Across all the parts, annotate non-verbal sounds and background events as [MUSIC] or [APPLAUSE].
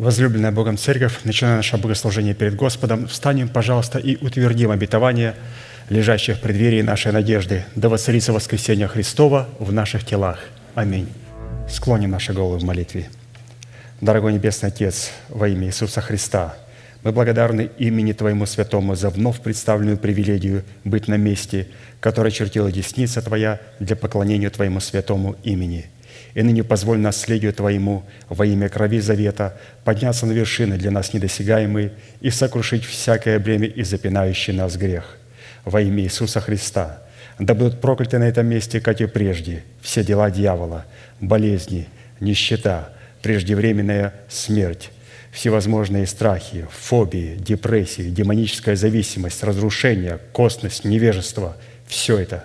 Возлюбленная Богом Церковь, начиная наше богослужение перед Господом, встанем, пожалуйста, и утвердим обетование, лежащее в преддверии нашей надежды, да воцарится воскресение Христова в наших телах. Аминь. Склоним наши головы в молитве. Дорогой Небесный Отец, во имя Иисуса Христа, мы благодарны имени Твоему Святому за вновь представленную привилегию быть на месте, которое чертила десница Твоя для поклонения Твоему Святому имени – и ныне позволь наследию Твоему во имя крови завета подняться на вершины для нас недосягаемые и сокрушить всякое бремя и запинающий нас грех. Во имя Иисуса Христа, да будут прокляты на этом месте, как и прежде, все дела дьявола, болезни, нищета, преждевременная смерть, всевозможные страхи, фобии, депрессии, демоническая зависимость, разрушение, косность, невежество – все это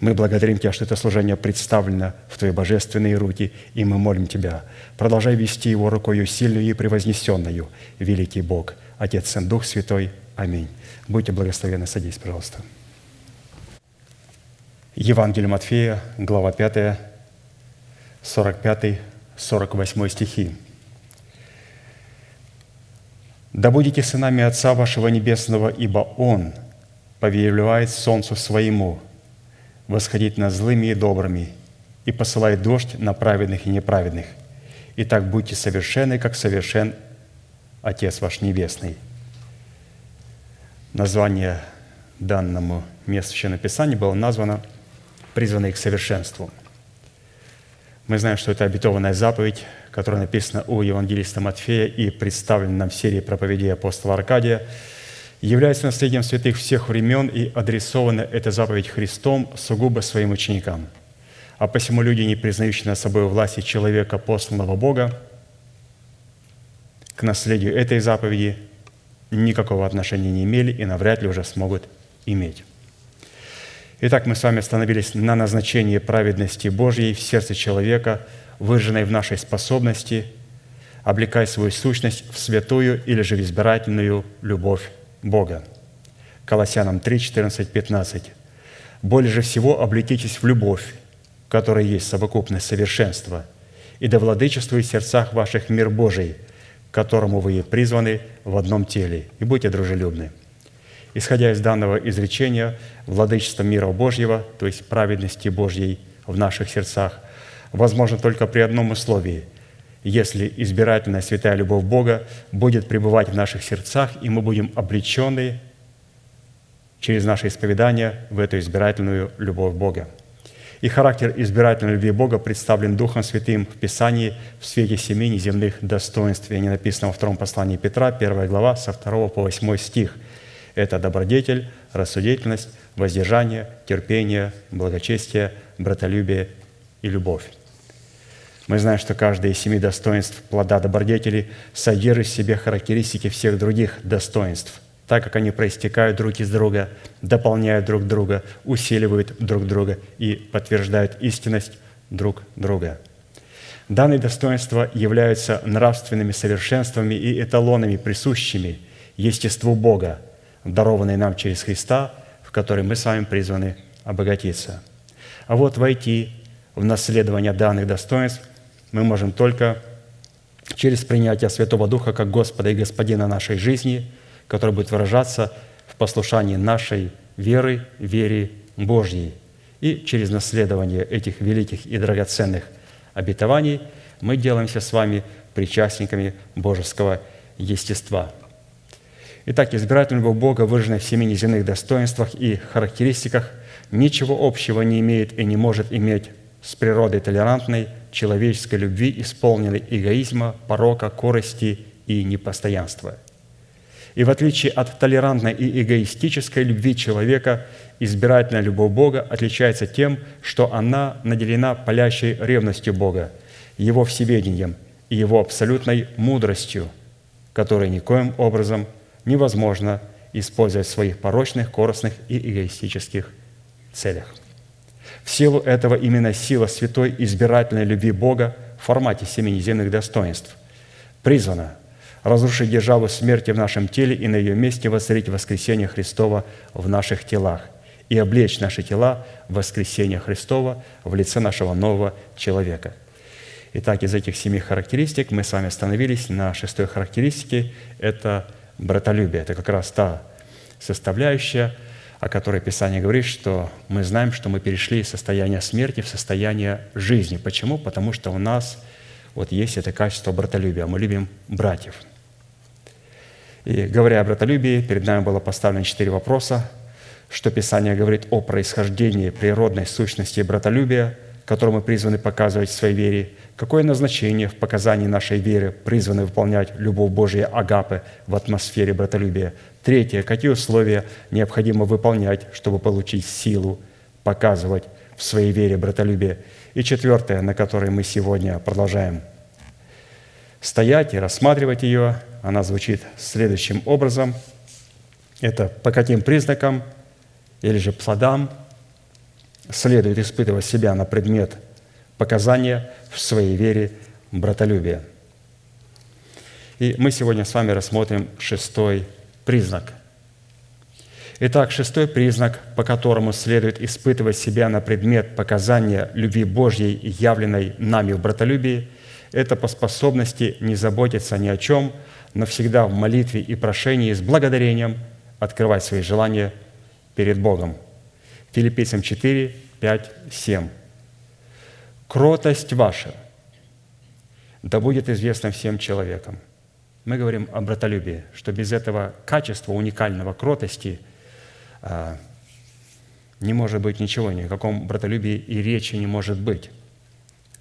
Мы благодарим Тебя, что это служение представлено в Твои божественные руки, и мы молим Тебя, продолжай вести его рукою сильную и превознесенную, великий Бог, Отец, Сын, Дух Святой. Аминь. Будьте благословенны. Садись, пожалуйста. Евангелие Матфея, глава 5, 45, 48 стихи. «Да будете сынами Отца вашего Небесного, ибо Он повелевает солнцу своему восходить над злыми и добрыми и посылает дождь на праведных и неправедных. Итак, будьте совершенны, как совершен Отец ваш Небесный». Название данному месту Священного Писания было названо «Призванный к совершенству». Мы знаем, что это обетованная заповедь, которая написана у евангелиста Матфея и представлена нам в серии проповедей апостола Аркадия, является наследием святых всех времен и адресована эта заповедь Христом сугубо своим ученикам. А посему люди, не признающие над собой власти человека, посланного Бога, к наследию этой заповеди никакого отношения не имели и навряд ли уже смогут иметь. Итак, мы с вами остановились на назначении праведности Божьей в сердце человека, выраженной в нашей способности облекать свою сущность в святую или же в избирательную любовь Бога. Колоссянам 3, 14, 15. «Более же всего облекитесь в любовь, которая есть совокупность совершенства, и да владычествует в сердцах ваших мир Божий – которому вы призваны в одном теле, и будьте дружелюбны. Исходя из данного изречения, владычество мира Божьего, то есть праведности Божьей в наших сердцах, возможно только при одном условии – если избирательная святая любовь Бога будет пребывать в наших сердцах, и мы будем облечены через наше исповедание в эту избирательную любовь Бога – и характер избирательной любви Бога представлен Духом Святым в Писании в свете семи неземных достоинств. И они написаны во втором послании Петра, первая глава, со 2 по 8 стих. Это добродетель, рассудительность, воздержание, терпение, благочестие, братолюбие и любовь. Мы знаем, что каждое из семи достоинств плода добродетели содержит в себе характеристики всех других достоинств – так как они проистекают друг из друга, дополняют друг друга, усиливают друг друга и подтверждают истинность друг друга. Данные достоинства являются нравственными совершенствами и эталонами, присущими естеству Бога, дарованные нам через Христа, в который мы с вами призваны обогатиться. А вот войти в наследование данных достоинств мы можем только через принятие Святого Духа как Господа и Господина нашей жизни – которое будет выражаться в послушании нашей веры, вере Божьей. И через наследование этих великих и драгоценных обетований мы делаемся с вами причастниками божеского естества. Итак, избирательный любовь Бога, выраженная в семи неземных достоинствах и характеристиках, ничего общего не имеет и не может иметь с природой толерантной, человеческой любви, исполненной эгоизма, порока, корости и непостоянства – и в отличие от толерантной и эгоистической любви человека, избирательная любовь Бога отличается тем, что она наделена палящей ревностью Бога, Его всеведением и Его абсолютной мудростью, которой никоим образом невозможно использовать в своих порочных, корыстных и эгоистических целях. Силу этого именно сила святой избирательной любви Бога в формате семи земных достоинств призвана разрушить державу смерти в нашем теле и на ее месте воцарить воскресение Христова в наших телах и облечь наши тела в воскресение Христова в лице нашего нового человека. Итак, из этих семи характеристик мы с вами остановились на шестой характеристике – это братолюбие. Это как раз та составляющая, о которой Писание говорит, что мы знаем, что мы перешли из состояния смерти в состояние жизни. Почему? Потому что у нас вот есть это качество братолюбия. Мы любим братьев. И говоря о братолюбии, перед нами было поставлено четыре вопроса, что Писание говорит о происхождении природной сущности братолюбия, которую мы призваны показывать в своей вере, какое назначение в показании нашей веры призваны выполнять любовь Божия Агапы в атмосфере братолюбия. Третье, какие условия необходимо выполнять, чтобы получить силу показывать в своей вере братолюбие. И четвертое, на которой мы сегодня продолжаем стоять и рассматривать ее, она звучит следующим образом. Это по каким признакам или же плодам следует испытывать себя на предмет показания в своей вере братолюбия. И мы сегодня с вами рассмотрим шестой признак. Итак, шестой признак, по которому следует испытывать себя на предмет показания любви Божьей, явленной нами в братолюбии, это по способности не заботиться ни о чем, но всегда в молитве и прошении с благодарением открывать свои желания перед Богом. Филиппийцам 4, 5, 7. «Кротость ваша да будет известна всем человекам». Мы говорим о братолюбии, что без этого качества уникального кротости а, не может быть ничего, ни о каком братолюбии и речи не может быть.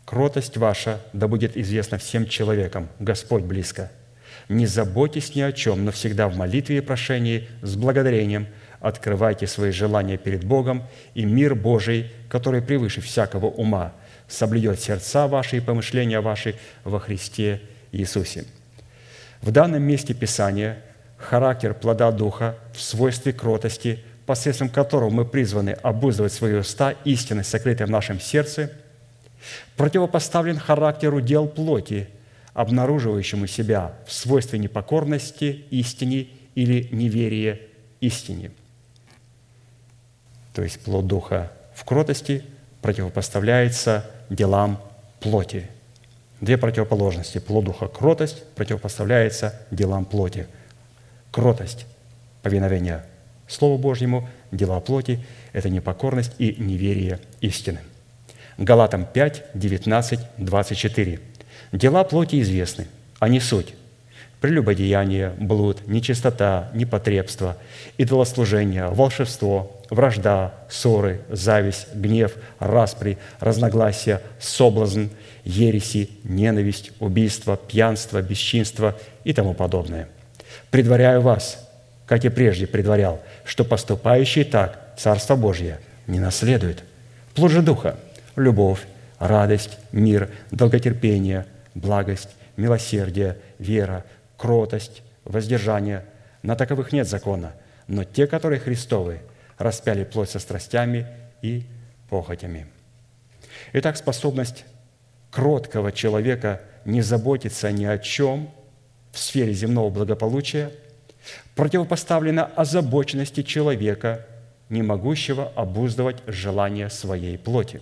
«Кротость ваша да будет известна всем человекам, Господь близко». Не заботьтесь ни о чем, но всегда в молитве и прошении с благодарением открывайте свои желания перед Богом, и мир Божий, который превыше всякого ума, соблюдет сердца ваши и помышления ваши во Христе Иисусе. В данном месте Писания характер плода Духа в свойстве кротости, посредством которого мы призваны обуздывать свои уста, истины, сокрытые в нашем сердце, противопоставлен характеру дел плоти, обнаруживающему себя в свойстве непокорности истине или неверия истине. То есть плод Духа в кротости противопоставляется делам плоти. Две противоположности. Плод Духа – кротость противопоставляется делам плоти. Кротость – повиновение Слову Божьему, дела плоти – это непокорность и неверие истины. Галатам 5, 19, 24. Дела плоти известны, они суть. Прелюбодеяние, блуд, нечистота, непотребство, идолослужение, волшебство, вражда, ссоры, зависть, гнев, распри, разногласия, соблазн, ереси, ненависть, убийство, пьянство, бесчинство и тому подобное. Предваряю вас, как и прежде предварял, что поступающий так Царство Божье не наследует. Плод же Духа – любовь, радость, мир, долготерпение, благость, милосердие, вера, кротость, воздержание. На таковых нет закона, но те, которые Христовы, распяли плоть со страстями и похотями. Итак, способность кроткого человека не заботиться ни о чем в сфере земного благополучия противопоставлена озабоченности человека, не могущего обуздывать желания своей плоти.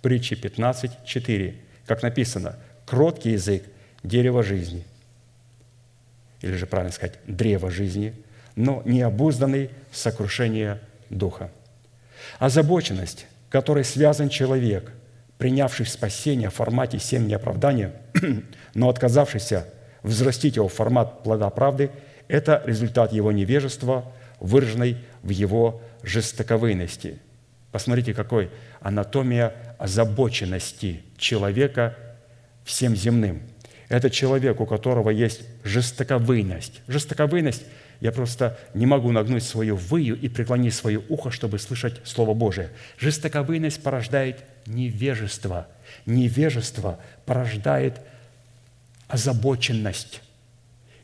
Притчи 15.4, как написано – Кроткий язык – дерево жизни, или же правильно сказать, древо жизни, но необузданный – сокрушение духа. Озабоченность, которой связан человек, принявший спасение в формате семени оправдания, [CLEARS THROAT] но отказавшийся взрастить его в формат плода правды, это результат его невежества, выраженной в его жестоковыйности. Посмотрите, какой анатомия озабоченности человека всем земным. Это человек, у которого есть жестоковыйность. Жестоковыйность – я просто не могу нагнуть свою выю и преклонить свое ухо, чтобы слышать Слово Божие. Жестоковыйность порождает невежество. Невежество порождает озабоченность.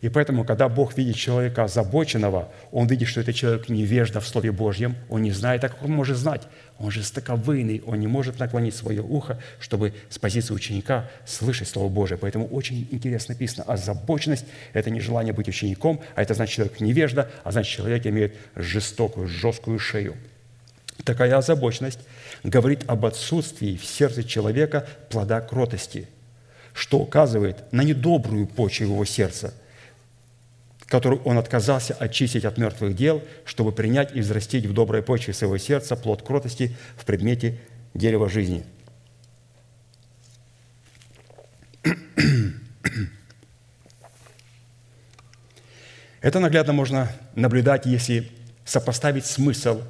И поэтому, когда Бог видит человека озабоченного, Он видит, что это человек невежда в Слове Божьем, он не знает, а как он может знать? Он же стаковыйный, он не может наклонить свое ухо, чтобы с позиции ученика слышать Слово Божие. Поэтому очень интересно написано, озабоченность – это не желание быть учеником, а это значит человек невежда, а значит человек имеет жестокую, жесткую шею. Такая озабоченность говорит об отсутствии в сердце человека плода кротости, что указывает на недобрую почву его сердца – которую он отказался очистить от мертвых дел, чтобы принять и взрастить в доброй почве своего сердца плод кротости в предмете дерева жизни. [CLEARS THROAT] Это наглядно можно наблюдать, если сопоставить смысл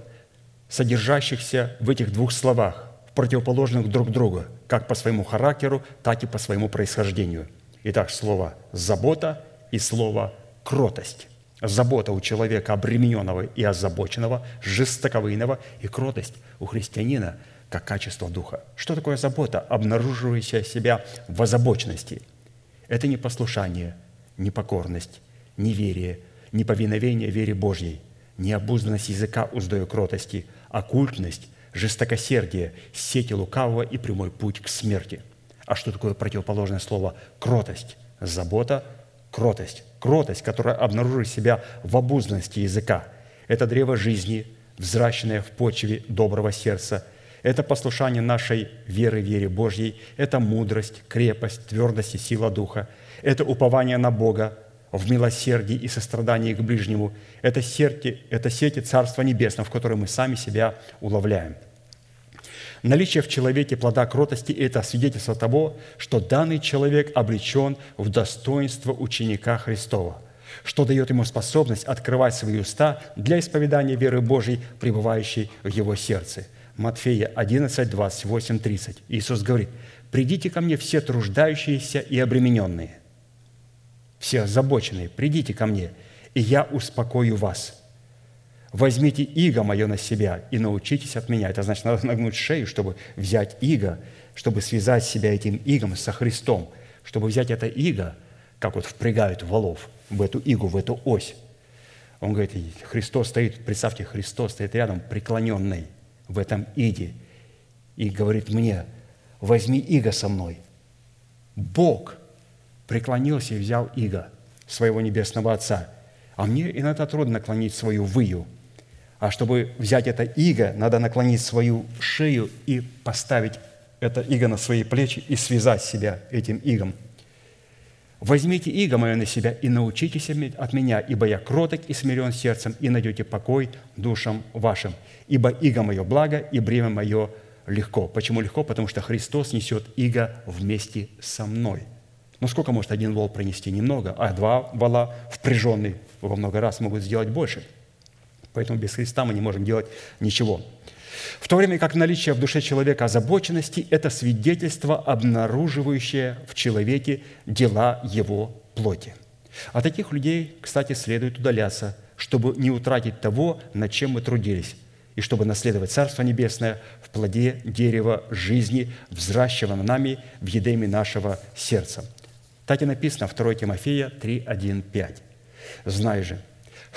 содержащихся в этих двух словах, противоположных друг другу, как по своему характеру, так и по своему происхождению. Итак, слово «забота» и слово кротость, забота у человека обремененного и озабоченного, жестоковыйного и кротость у христианина как качество духа. Что такое забота, обнаруживающая себя в озабоченности? Это не послушание, не покорность, неверие, неповиновение вере Божьей, необузданность языка уздою кротости, оккультность, жестокосердие, сети лукавого и прямой путь к смерти. А что такое противоположное слово «кротость»? Забота, кротость кротость, которая обнаруживает себя в обузданности языка. Это древо жизни, взращенное в почве доброго сердца. Это послушание нашей веры, вере Божьей. Это мудрость, крепость, твердость и сила Духа. Это упование на Бога в милосердии и сострадании к ближнему. Это, серти, это сети Царства Небесного, в которой мы сами себя уловляем – Наличие в человеке плода кротости – это свидетельство того, что данный человек облечен в достоинство ученика Христова, что дает ему способность открывать свои уста для исповедания веры Божьей, пребывающей в его сердце. Матфея 11, 28, 30. Иисус говорит, «Придите ко мне все труждающиеся и обремененные, все озабоченные, придите ко мне, и я успокою вас». Возьмите иго мое на себя и научитесь от меня. Это значит, надо нагнуть шею, чтобы взять иго, чтобы связать себя этим игом со Христом, чтобы взять это иго, как вот впрягают валов в эту игу, в эту ось. Он говорит, Христос стоит, представьте, Христос стоит рядом, преклоненный в этом иде, и говорит мне, возьми иго со мной. Бог преклонился и взял иго своего небесного Отца. А мне иногда трудно наклонить свою выю – а чтобы взять это иго, надо наклонить свою шею и поставить это иго на свои плечи и связать себя этим игом. «Возьмите иго мое на себя и научитесь от меня, ибо я кроток и смирен сердцем, и найдете покой душам вашим. Ибо иго мое благо, и бремя мое легко». Почему легко? Потому что Христос несет иго вместе со мной. Ну, сколько может один вол пронести? Немного. А два вола, впряженные, во много раз могут сделать больше – Поэтому без Христа мы не можем делать ничего. В то время как наличие в душе человека озабоченности – это свидетельство, обнаруживающее в человеке дела его плоти. А таких людей, кстати, следует удаляться, чтобы не утратить того, над чем мы трудились, и чтобы наследовать Царство Небесное в плоде дерева жизни, взращиваем нами в едеме нашего сердца. Так и написано 2 Тимофея 3, 1, 5. «Знай же,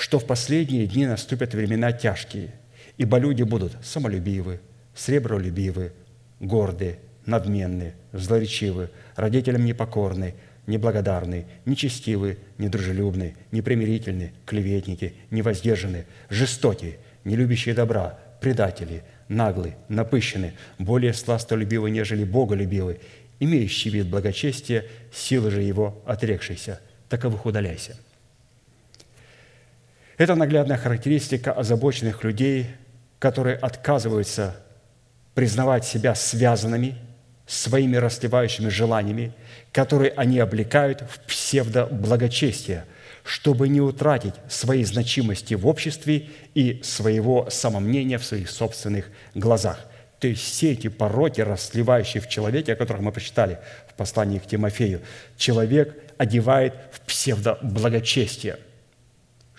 что в последние дни наступят времена тяжкие, ибо люди будут самолюбивы, сребролюбивы, горды, надменны, злоречивы, родителям непокорны, неблагодарны, нечестивы, недружелюбны, непримирительны, клеветники, невоздержаны, жестоки, не любящие добра, предатели, наглы, напыщены, более сластолюбивы, нежели боголюбивы, имеющие вид благочестия, силы же его отрекшиеся. Таковых удаляйся». Это наглядная характеристика озабоченных людей, которые отказываются признавать себя связанными своими расливающими желаниями, которые они облекают в псевдоблагочестие, чтобы не утратить своей значимости в обществе и своего самомнения в своих собственных глазах. То есть все эти пороки, расливающие в человеке, о которых мы прочитали в послании к Тимофею, человек одевает в псевдоблагочестие –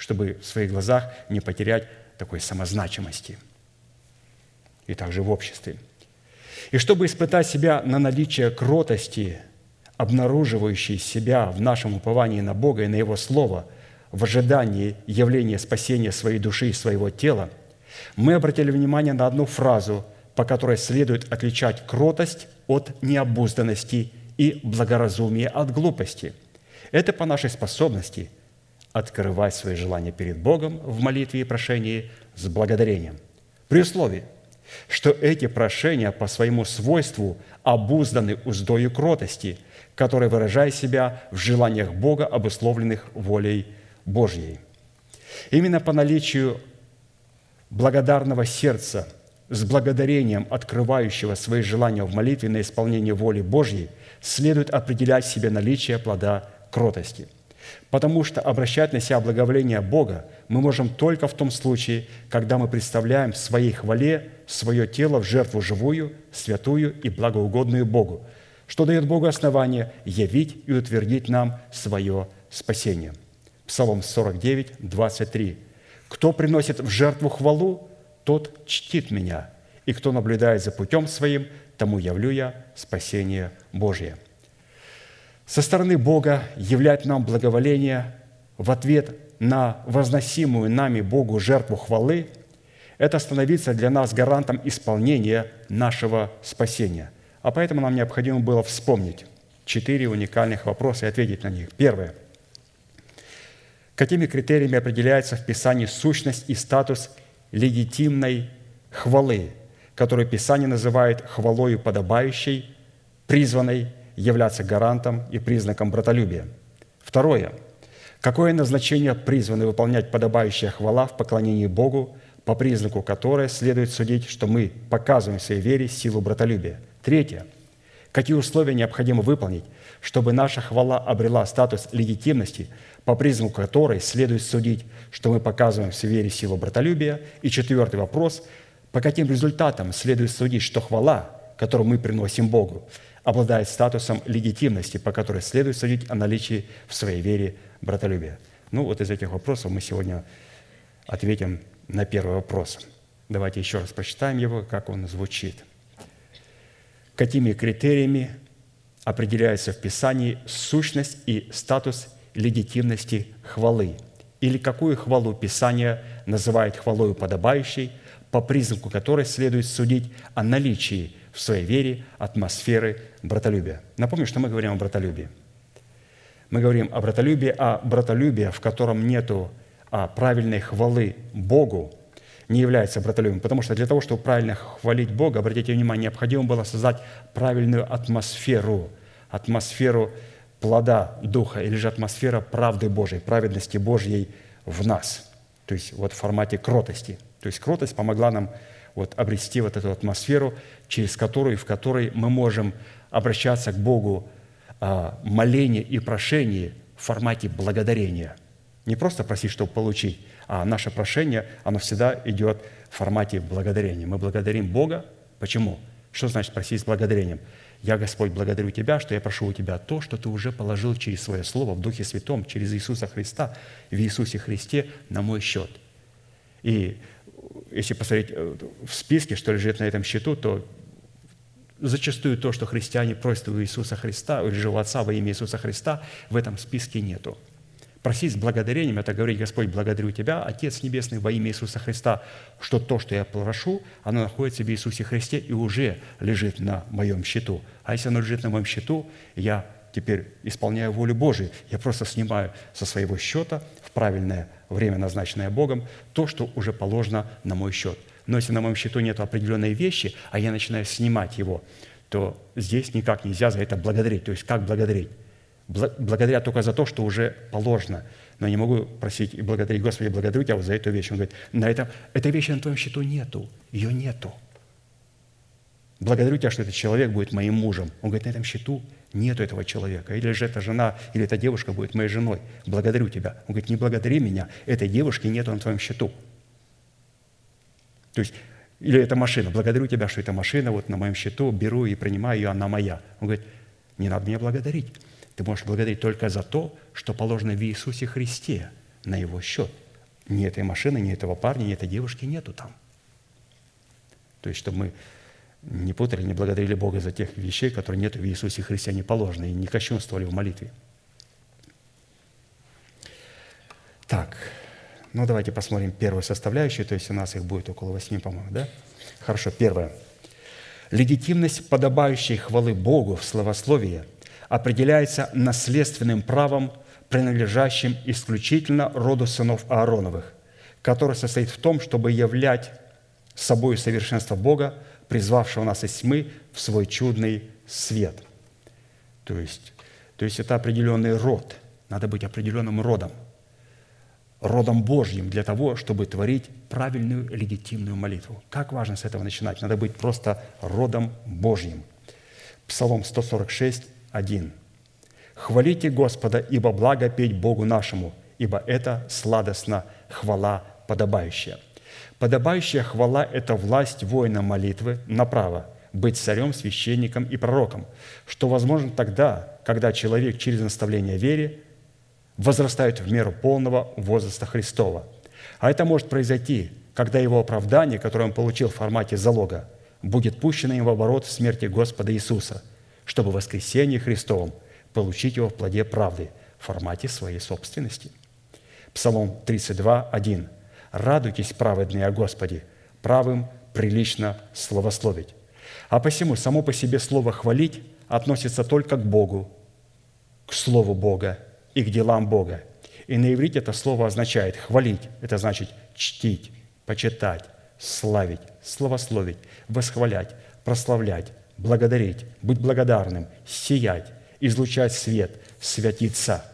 чтобы в своих глазах не потерять такой самозначимости. И также в обществе. И чтобы испытать себя на наличие кротости, обнаруживающий себя в нашем уповании на Бога и на Его Слово в ожидании явления спасения своей души и своего тела, мы обратили внимание на одну фразу, по которой следует отличать кротость от необузданности и благоразумие от глупости. Это по нашей способности открывать свои желания перед Богом в молитве и прошении с благодарением. При условии, что эти прошения по своему свойству обузданы уздою кротости, которая выражает себя в желаниях Бога, обусловленных волей Божьей. Именно по наличию благодарного сердца с благодарением, открывающего свои желания в молитве на исполнение воли Божьей, следует определять себе наличие плода кротости – Потому что обращать на себя благоволение Бога мы можем только в том случае, когда мы представляем в своей хвале свое тело в жертву живую, святую и благоугодную Богу, что дает Богу основание явить и утвердить нам свое спасение. Псалом 49, 23. «Кто приносит в жертву хвалу, тот чтит меня, и кто наблюдает за путем своим, тому явлю я спасение Божье» со стороны Бога являть нам благоволение в ответ на возносимую нами Богу жертву хвалы – это становиться для нас гарантом исполнения нашего спасения. А поэтому нам необходимо было вспомнить четыре уникальных вопроса и ответить на них. Первое. Какими критериями определяется в Писании сущность и статус легитимной хвалы, которую Писание называет хвалою подобающей, призванной являться гарантом и признаком братолюбия. Второе. Какое назначение призваны выполнять подобающая хвала в поклонении Богу, по признаку которой следует судить, что мы показываем в своей вере силу братолюбия. Третье. Какие условия необходимо выполнить, чтобы наша хвала обрела статус легитимности, по признаку которой следует судить, что мы показываем в вере силу братолюбия. И четвертый вопрос. По каким результатам следует судить, что хвала, которую мы приносим Богу, обладает статусом легитимности, по которой следует судить о наличии в своей вере братолюбия. Ну, вот из этих вопросов мы сегодня ответим на первый вопрос. Давайте еще раз прочитаем его, как он звучит. Какими критериями определяется в Писании сущность и статус легитимности хвалы? Или какую хвалу Писание называет хвалою подобающей, по признаку которой следует судить о наличии в своей вере атмосферы братолюбия. Напомню, что мы говорим о братолюбии. Мы говорим о братолюбии, а братолюбие, в котором нету а, правильной хвалы Богу, не является братолюбием. Потому что для того, чтобы правильно хвалить Бога, обратите внимание, необходимо было создать правильную атмосферу, атмосферу плода Духа, или же атмосфера правды Божьей, праведности Божьей в нас. То есть вот в формате кротости. То есть кротость помогла нам вот обрести вот эту атмосферу, через которую, в которой мы можем обращаться к Богу а, моление и прошение в формате благодарения. Не просто просить, чтобы получить, а наше прошение, оно всегда идет в формате благодарения. Мы благодарим Бога. Почему? Что значит просить с благодарением? Я, Господь, благодарю Тебя, что я прошу у Тебя то, что Ты уже положил через Свое Слово в Духе Святом, через Иисуса Христа, в Иисусе Христе на мой счет. И если посмотреть э, в списке, что лежит на этом счету, то зачастую то, что христиане просят у Иисуса Христа, или же у Отца во имя Иисуса Христа, в этом списке нету. Просить с благодарением – это говорить, Господь, благодарю Тебя, Отец Небесный, во имя Иисуса Христа, что то, что я прошу, оно находится в Иисусе Христе и уже лежит на моем счету. А если оно лежит на моем счету, я теперь исполняю волю Божию. Я просто снимаю со своего счета в правильное время, назначенное Богом, то, что уже положено на мой счет. Но если на моем счету нет определенной вещи, а я начинаю снимать его, то здесь никак нельзя за это благодарить. То есть как благодарить? Благодаря только за то, что уже положено. Но не могу просить и благодарить, Господи, благодарю Тебя вот за эту вещь. Он говорит, на этом, этой вещи на твоем счету нету, ее нету. Благодарю Тебя, что этот человек будет моим мужем. Он говорит, на этом счету нету этого человека. Или же эта жена, или эта девушка будет моей женой. Благодарю тебя. Он говорит, не благодари меня, этой девушки нету на твоем счету. То есть, или эта машина, благодарю тебя, что эта машина вот на моем счету, беру и принимаю ее, она моя. Он говорит, не надо меня благодарить. Ты можешь благодарить только за то, что положено в Иисусе Христе на его счет. Ни этой машины, ни этого парня, ни этой девушки нету там. То есть, чтобы мы не путали, не благодарили Бога за тех вещей, которые нет в Иисусе Христе, не положены, и не кощунствовали в молитве. Так, ну давайте посмотрим первую составляющую, то есть у нас их будет около восьми, по-моему, да? Хорошо, первое. Легитимность подобающей хвалы Богу в словословии определяется наследственным правом, принадлежащим исключительно роду сынов Аароновых, который состоит в том, чтобы являть собой совершенство Бога – призвавшего нас из тьмы в свой чудный свет. То есть, то есть это определенный род. Надо быть определенным родом. Родом Божьим для того, чтобы творить правильную легитимную молитву. Как важно с этого начинать? Надо быть просто родом Божьим. Псалом 146, 1. «Хвалите Господа, ибо благо петь Богу нашему, ибо это сладостно хвала подобающая». Подобающая хвала – это власть воина молитвы на право быть царем, священником и пророком, что возможно тогда, когда человек через наставление вере возрастает в меру полного возраста Христова. А это может произойти, когда его оправдание, которое он получил в формате залога, будет пущено им в оборот в смерти Господа Иисуса, чтобы в воскресении Христовом получить его в плоде правды в формате своей собственности. Псалом 32, 1. Радуйтесь, праведные о Господе, правым прилично словословить. А посему само по себе слово «хвалить» относится только к Богу, к Слову Бога и к делам Бога. И на иврите это слово означает «хвалить», это значит чтить, почитать, славить, словословить, восхвалять, прославлять, благодарить, быть благодарным, сиять, излучать свет, святиться.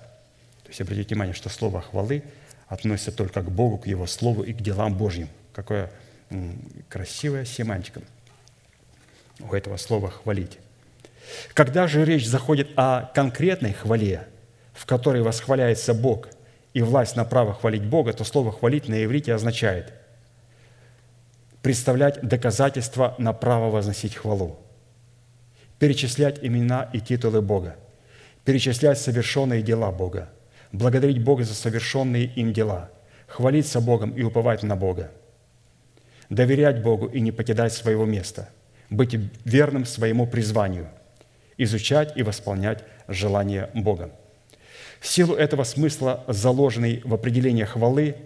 То есть обратите внимание, что слово хвалы относится только к Богу, к Его Слову и к делам Божьим. Какое красивая семантика у этого слова «хвалить». Когда же речь заходит о конкретной хвале, в которой восхваляется Бог и власть на право хвалить Бога, то слово «хвалить» на иврите означает представлять доказательства на право возносить хвалу, перечислять имена и титулы Бога, перечислять совершенные дела Бога – благодарить Бога за совершенные им дела, хвалиться Богом и уповать на Бога, доверять Богу и не покидать своего места, быть верным своему призванию, изучать и восполнять желания Бога. В силу этого смысла, заложенный в определение хвалы,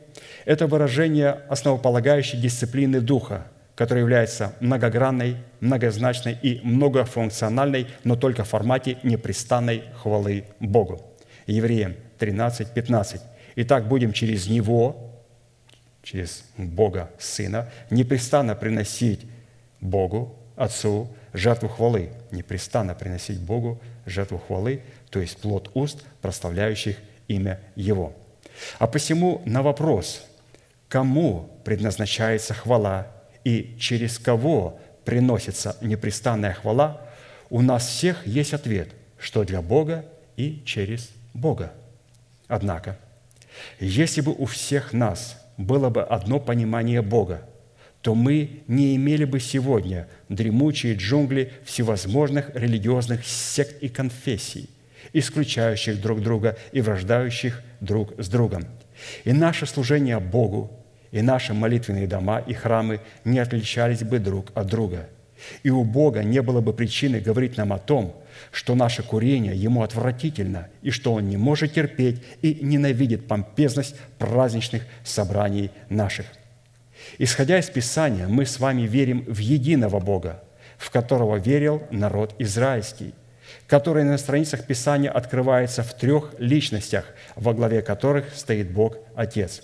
это выражение основополагающей дисциплины Духа, которая является многогранной, многозначной и многофункциональной, но только в формате непрестанной хвалы Богу. Евреям 13, 15. Итак, будем через Него, через Бога Сына, непрестанно приносить Богу, Отцу, жертву хвалы. Непрестанно приносить Богу жертву хвалы, то есть плод уст, прославляющих имя Его. А посему на вопрос, кому предназначается хвала и через кого приносится непрестанная хвала, у нас всех есть ответ, что для Бога и через Бога. Однако, если бы у всех нас было бы одно понимание Бога, то мы не имели бы сегодня дремучие джунгли всевозможных религиозных сект и конфессий, исключающих друг друга и враждающих друг с другом. И наше служение Богу, и наши молитвенные дома и храмы не отличались бы друг от друга. И у Бога не было бы причины говорить нам о том, что наше курение ему отвратительно, и что он не может терпеть и ненавидит помпезность праздничных собраний наших. Исходя из Писания, мы с вами верим в единого Бога, в которого верил народ израильский, который на страницах Писания открывается в трех личностях, во главе которых стоит Бог Отец.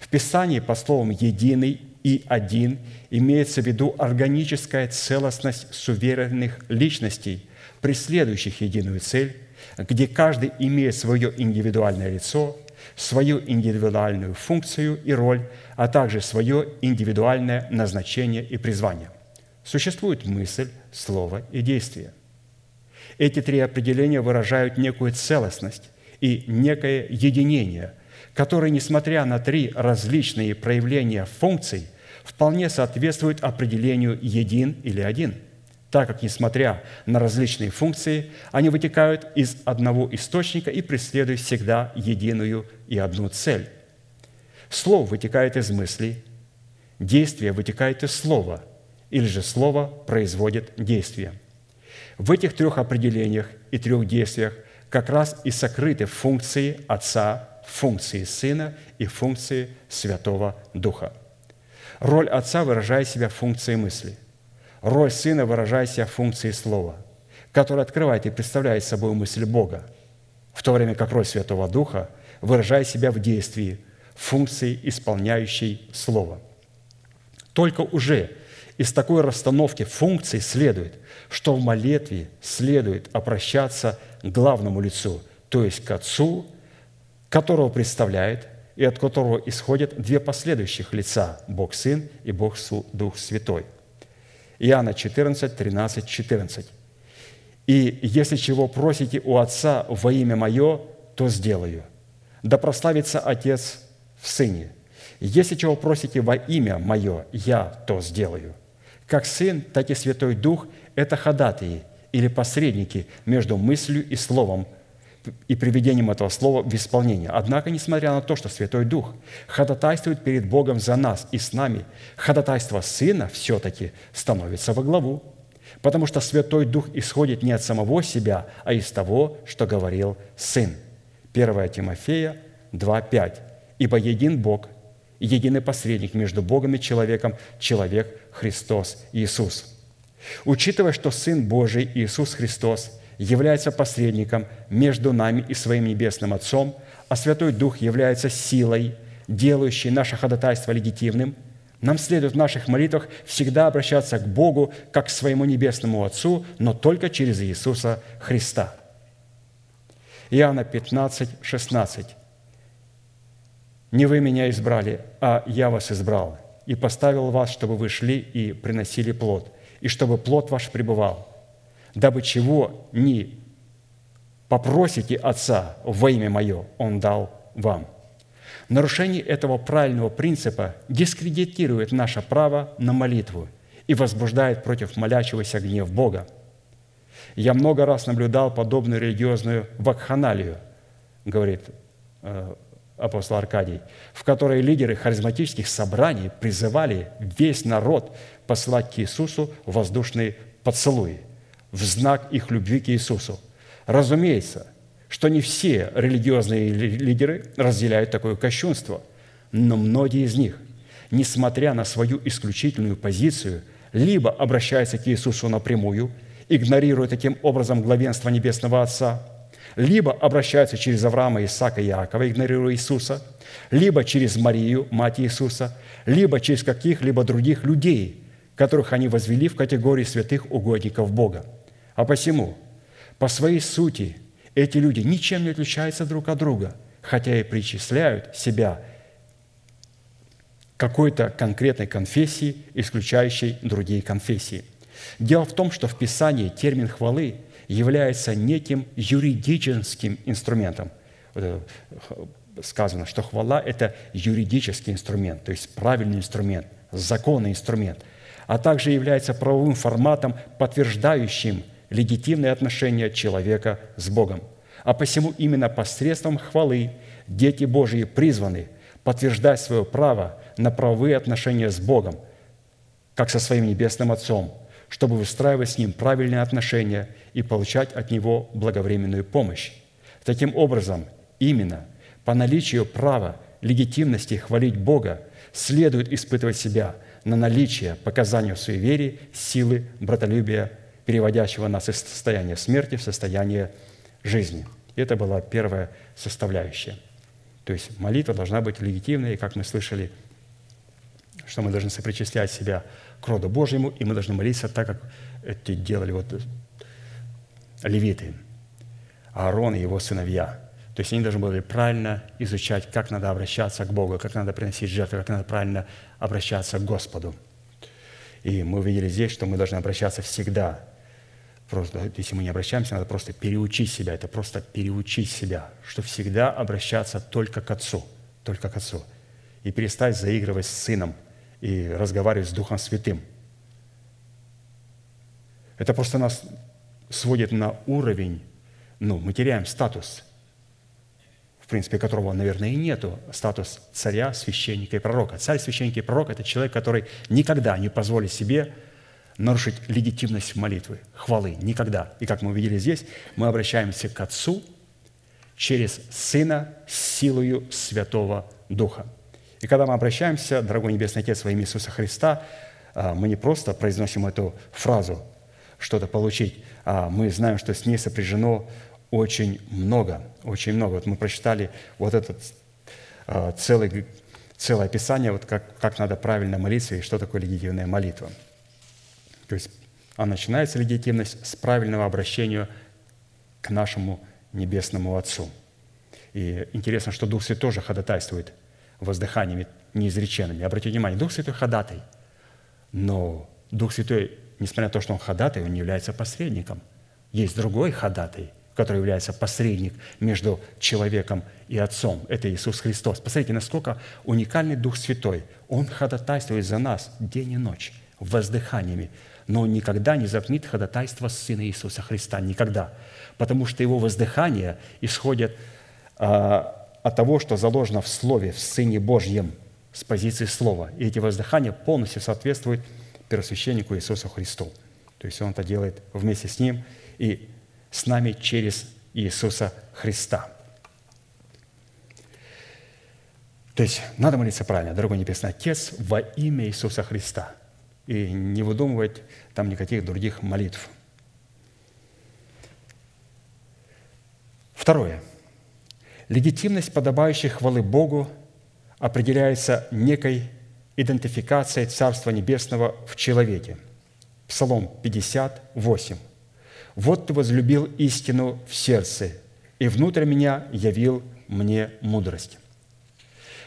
В Писании по словам «единый» и «один» имеется в виду органическая целостность суверенных личностей – преследующих единую цель, где каждый имеет свое индивидуальное лицо, свою индивидуальную функцию и роль, а также свое индивидуальное назначение и призвание. Существует мысль, слово и действие. Эти три определения выражают некую целостность и некое единение, которое, несмотря на три различные проявления функций, вполне соответствует определению «един» или «один» – так как, несмотря на различные функции, они вытекают из одного источника и преследуют всегда единую и одну цель. Слово вытекает из мыслей, действие вытекает из слова, или же Слово производит действие. В этих трех определениях и трех действиях как раз и сокрыты функции Отца, функции Сына и функции Святого Духа. Роль Отца выражает себя в функции мысли. Роль Сына выражает себя в функции Слова, которое открывает и представляет собой мысль Бога, в то время как роль Святого Духа выражает себя в действии, функции, исполняющей Слово. Только уже из такой расстановки функций следует, что в молитве следует обращаться к главному лицу, то есть к Отцу, которого представляет и от которого исходят две последующих лица – Бог Сын и Бог Дух Святой. Иоанна 14, 13, 14. «И если чего просите у Отца во имя Мое, то сделаю. Да прославится Отец в Сыне. Если чего просите во имя Мое, Я то сделаю». Как Сын, так и Святой Дух – это ходатаи или посредники между мыслью и словом, и приведением этого слова в исполнение. Однако, несмотря на то, что Святой Дух ходатайствует перед Богом за нас и с нами, ходатайство Сына все-таки становится во главу, потому что Святой Дух исходит не от самого себя, а из того, что говорил Сын. 1 Тимофея 2,5. «Ибо един Бог, единый посредник между Богом и человеком, человек Христос Иисус». Учитывая, что Сын Божий Иисус Христос – является посредником между нами и своим Небесным Отцом, а Святой Дух является силой, делающей наше ходатайство легитимным, нам следует в наших молитвах всегда обращаться к Богу как к своему Небесному Отцу, но только через Иисуса Христа. Иоанна 15, 16. «Не вы меня избрали, а я вас избрал, и поставил вас, чтобы вы шли и приносили плод, и чтобы плод ваш пребывал, дабы чего не попросите Отца во имя Мое, Он дал вам». Нарушение этого правильного принципа дискредитирует наше право на молитву и возбуждает против молящегося гнев Бога. Я много раз наблюдал подобную религиозную вакханалию, говорит э, апостол Аркадий, в которой лидеры харизматических собраний призывали весь народ послать к Иисусу воздушные поцелуи в знак их любви к Иисусу. Разумеется, что не все религиозные лидеры разделяют такое кощунство, но многие из них, несмотря на свою исключительную позицию, либо обращаются к Иисусу напрямую, игнорируя таким образом главенство Небесного Отца, либо обращаются через Авраама, Исаака и Иакова, игнорируя Иисуса, либо через Марию, мать Иисуса, либо через каких-либо других людей, которых они возвели в категорию святых угодников Бога – а посему, по своей сути, эти люди ничем не отличаются друг от друга, хотя и причисляют себя какой-то конкретной конфессии, исключающей другие конфессии. Дело в том, что в Писании термин хвалы является неким юридическим инструментом. Сказано, что хвала – это юридический инструмент, то есть правильный инструмент, законный инструмент, а также является правовым форматом, подтверждающим – легитимные отношения человека с Богом. А посему именно посредством хвалы дети Божьи призваны подтверждать свое право на правовые отношения с Богом, как со своим Небесным Отцом, чтобы выстраивать с Ним правильные отношения и получать от Него благовременную помощь. Таким образом, именно по наличию права легитимности хвалить Бога следует испытывать себя на наличие показания в суеверии, силы, братолюбия, переводящего нас из состояния смерти в состояние жизни. Это была первая составляющая. То есть молитва должна быть легитимной, и как мы слышали, что мы должны сопричислять себя к роду Божьему, и мы должны молиться так, как это делали вот левиты, Аарон и его сыновья. То есть они должны были правильно изучать, как надо обращаться к Богу, как надо приносить жертвы, как надо правильно обращаться к Господу. И мы увидели здесь, что мы должны обращаться всегда Просто, если мы не обращаемся, надо просто переучить себя. Это просто переучить себя, что всегда обращаться только к Отцу, только к Отцу. И перестать заигрывать с Сыном и разговаривать с Духом Святым. Это просто нас сводит на уровень, ну, мы теряем статус, в принципе, которого, наверное, и нету, статус царя, священника и пророка. Царь, священник и пророк – это человек, который никогда не позволит себе нарушить легитимность молитвы, хвалы. Никогда. И как мы увидели здесь, мы обращаемся к Отцу через Сына силою Святого Духа. И когда мы обращаемся, дорогой Небесный Отец, во имя Иисуса Христа, а, мы не просто произносим эту фразу, что-то получить, а мы знаем, что с ней сопряжено очень много, очень много. Вот мы прочитали вот этот а, целый, целое описание, вот как, как надо правильно молиться и что такое легитимная молитва. То есть а начинается легитимность с правильного обращения к нашему Небесному Отцу. И интересно, что Дух Святой тоже ходатайствует воздыханиями неизреченными. Обратите внимание, Дух Святой ходатай, но Дух Святой, несмотря на то, что Он ходатай, Он не является посредником. Есть другой ходатай, который является посредник между человеком и Отцом. Это Иисус Христос. Посмотрите, насколько уникальный Дух Святой. Он ходатайствует за нас день и ночь воздыханиями, но он никогда не запнит ходатайство Сына Иисуса Христа. Никогда. Потому что его воздыхания исходят а, от того, что заложено в Слове, в Сыне Божьем, с позиции Слова. И эти воздыхания полностью соответствуют первосвященнику Иисусу Христу. То есть Он это делает вместе с Ним и с нами через Иисуса Христа. То есть надо молиться правильно, дорогой Небесный Отец, во имя Иисуса Христа. И не выдумывать там никаких других молитв. Второе. Легитимность подобающей хвалы Богу определяется некой идентификацией Царства Небесного в человеке. Псалом 58. «Вот Ты возлюбил истину в сердце, и внутрь меня явил мне мудрость».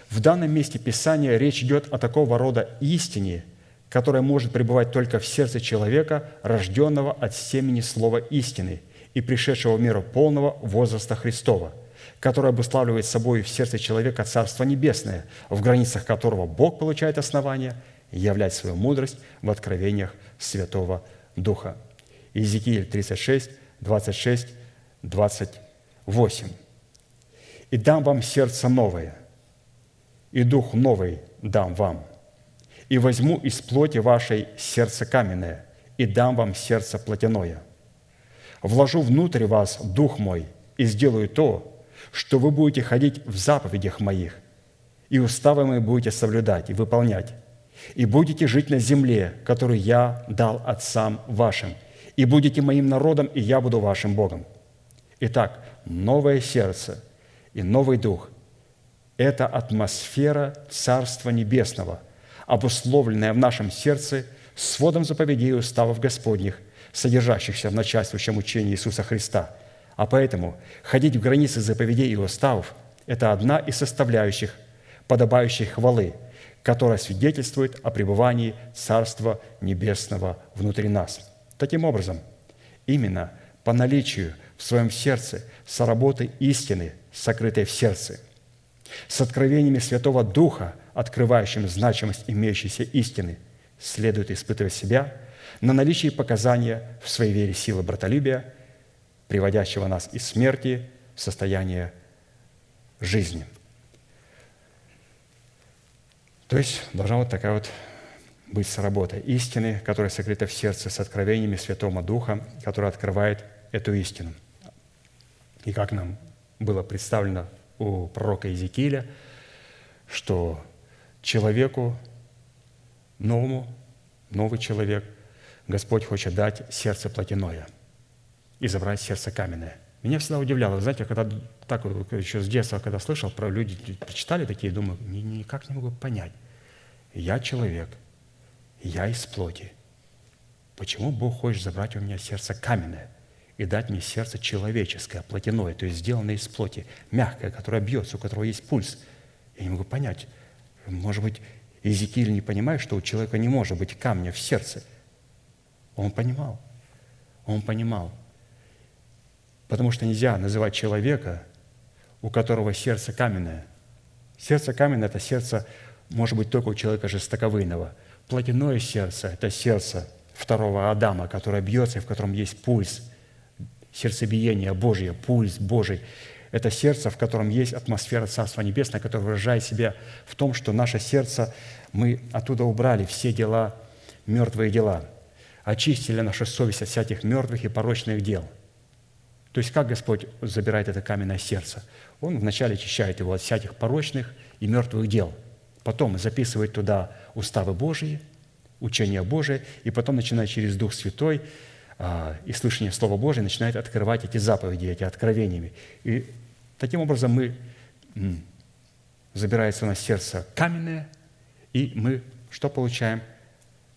В данном месте Писания речь идет о такого рода истине, которая может пребывать только в сердце человека, рожденного от семени слова истины и пришедшего в миру полного возраста Христова, который обуславливает собой в сердце человека Царство Небесное, в границах которого Бог получает основание являть свою мудрость в откровениях Святого Духа. Иезекииль 36, 26, 28. «И дам вам сердце новое, и дух новый дам вам, и возьму из плоти вашей сердце каменное, и дам вам сердце плотяное. Вложу внутрь вас дух мой, и сделаю то, что вы будете ходить в заповедях моих, и уставы мои будете соблюдать и выполнять, и будете жить на земле, которую я дал отцам вашим, и будете моим народом, и я буду вашим Богом. Итак, новое сердце и новый дух – это атмосфера Царства Небесного, обусловленная в нашем сердце сводом заповедей и уставов Господних, содержащихся в начальствующем учении Иисуса Христа. А поэтому ходить в границы заповедей и уставов – это одна из составляющих подобающей хвалы, которая свидетельствует о пребывании Царства Небесного внутри нас – Таким образом, именно по наличию в своем сердце соработы истины, сокрытой в сердце, с откровениями Святого Духа, открывающим значимость имеющейся истины, следует испытывать себя на наличие показания в своей вере силы братолюбия, приводящего нас из смерти в состояние жизни. То есть должна вот такая вот быть с работой истины, которая сокрыта в сердце с откровениями Святого Духа, который открывает эту истину. И как нам было представлено у пророка Иезекииля, что человеку новому, новый человек, Господь хочет дать сердце плотяное и забрать сердце каменное. Меня всегда удивляло, знаете, когда так еще с детства, когда слышал про люди, прочитали такие, думаю, никак не могу понять. Я человек – я из плоти. Почему Бог хочет забрать у меня сердце каменное и дать мне сердце человеческое, плотяное, то есть сделанное из плоти, мягкое, которое бьется, у которого есть пульс? Я не могу понять. Может быть, Иезекииль не понимает, что у человека не может быть камня в сердце. Он понимал. Он понимал. Потому что нельзя называть человека, у которого сердце каменное. Сердце каменное – это сердце, может быть, только у человека жестоковыйного – Плотяное сердце – это сердце второго Адама, которое бьется, и в котором есть пульс, сердцебиение Божье, пульс Божий. Это сердце, в котором есть атмосфера Царства Небесного, которое выражает себя в том, что наше сердце, мы оттуда убрали все дела, мертвые дела. очистили нашу совесть от всяких мертвых и порочных дел. То есть как Господь забирает это каменное сердце? Он вначале очищает его от всяких порочных и мертвых дел. Потом записывает туда уставы Божьи, учение Божие, и потом начинает через Дух Святой а, и слышание Слова Божия начинает открывать эти заповеди, эти откровениями. И таким образом мы забирается у нас сердце каменное, и мы что получаем?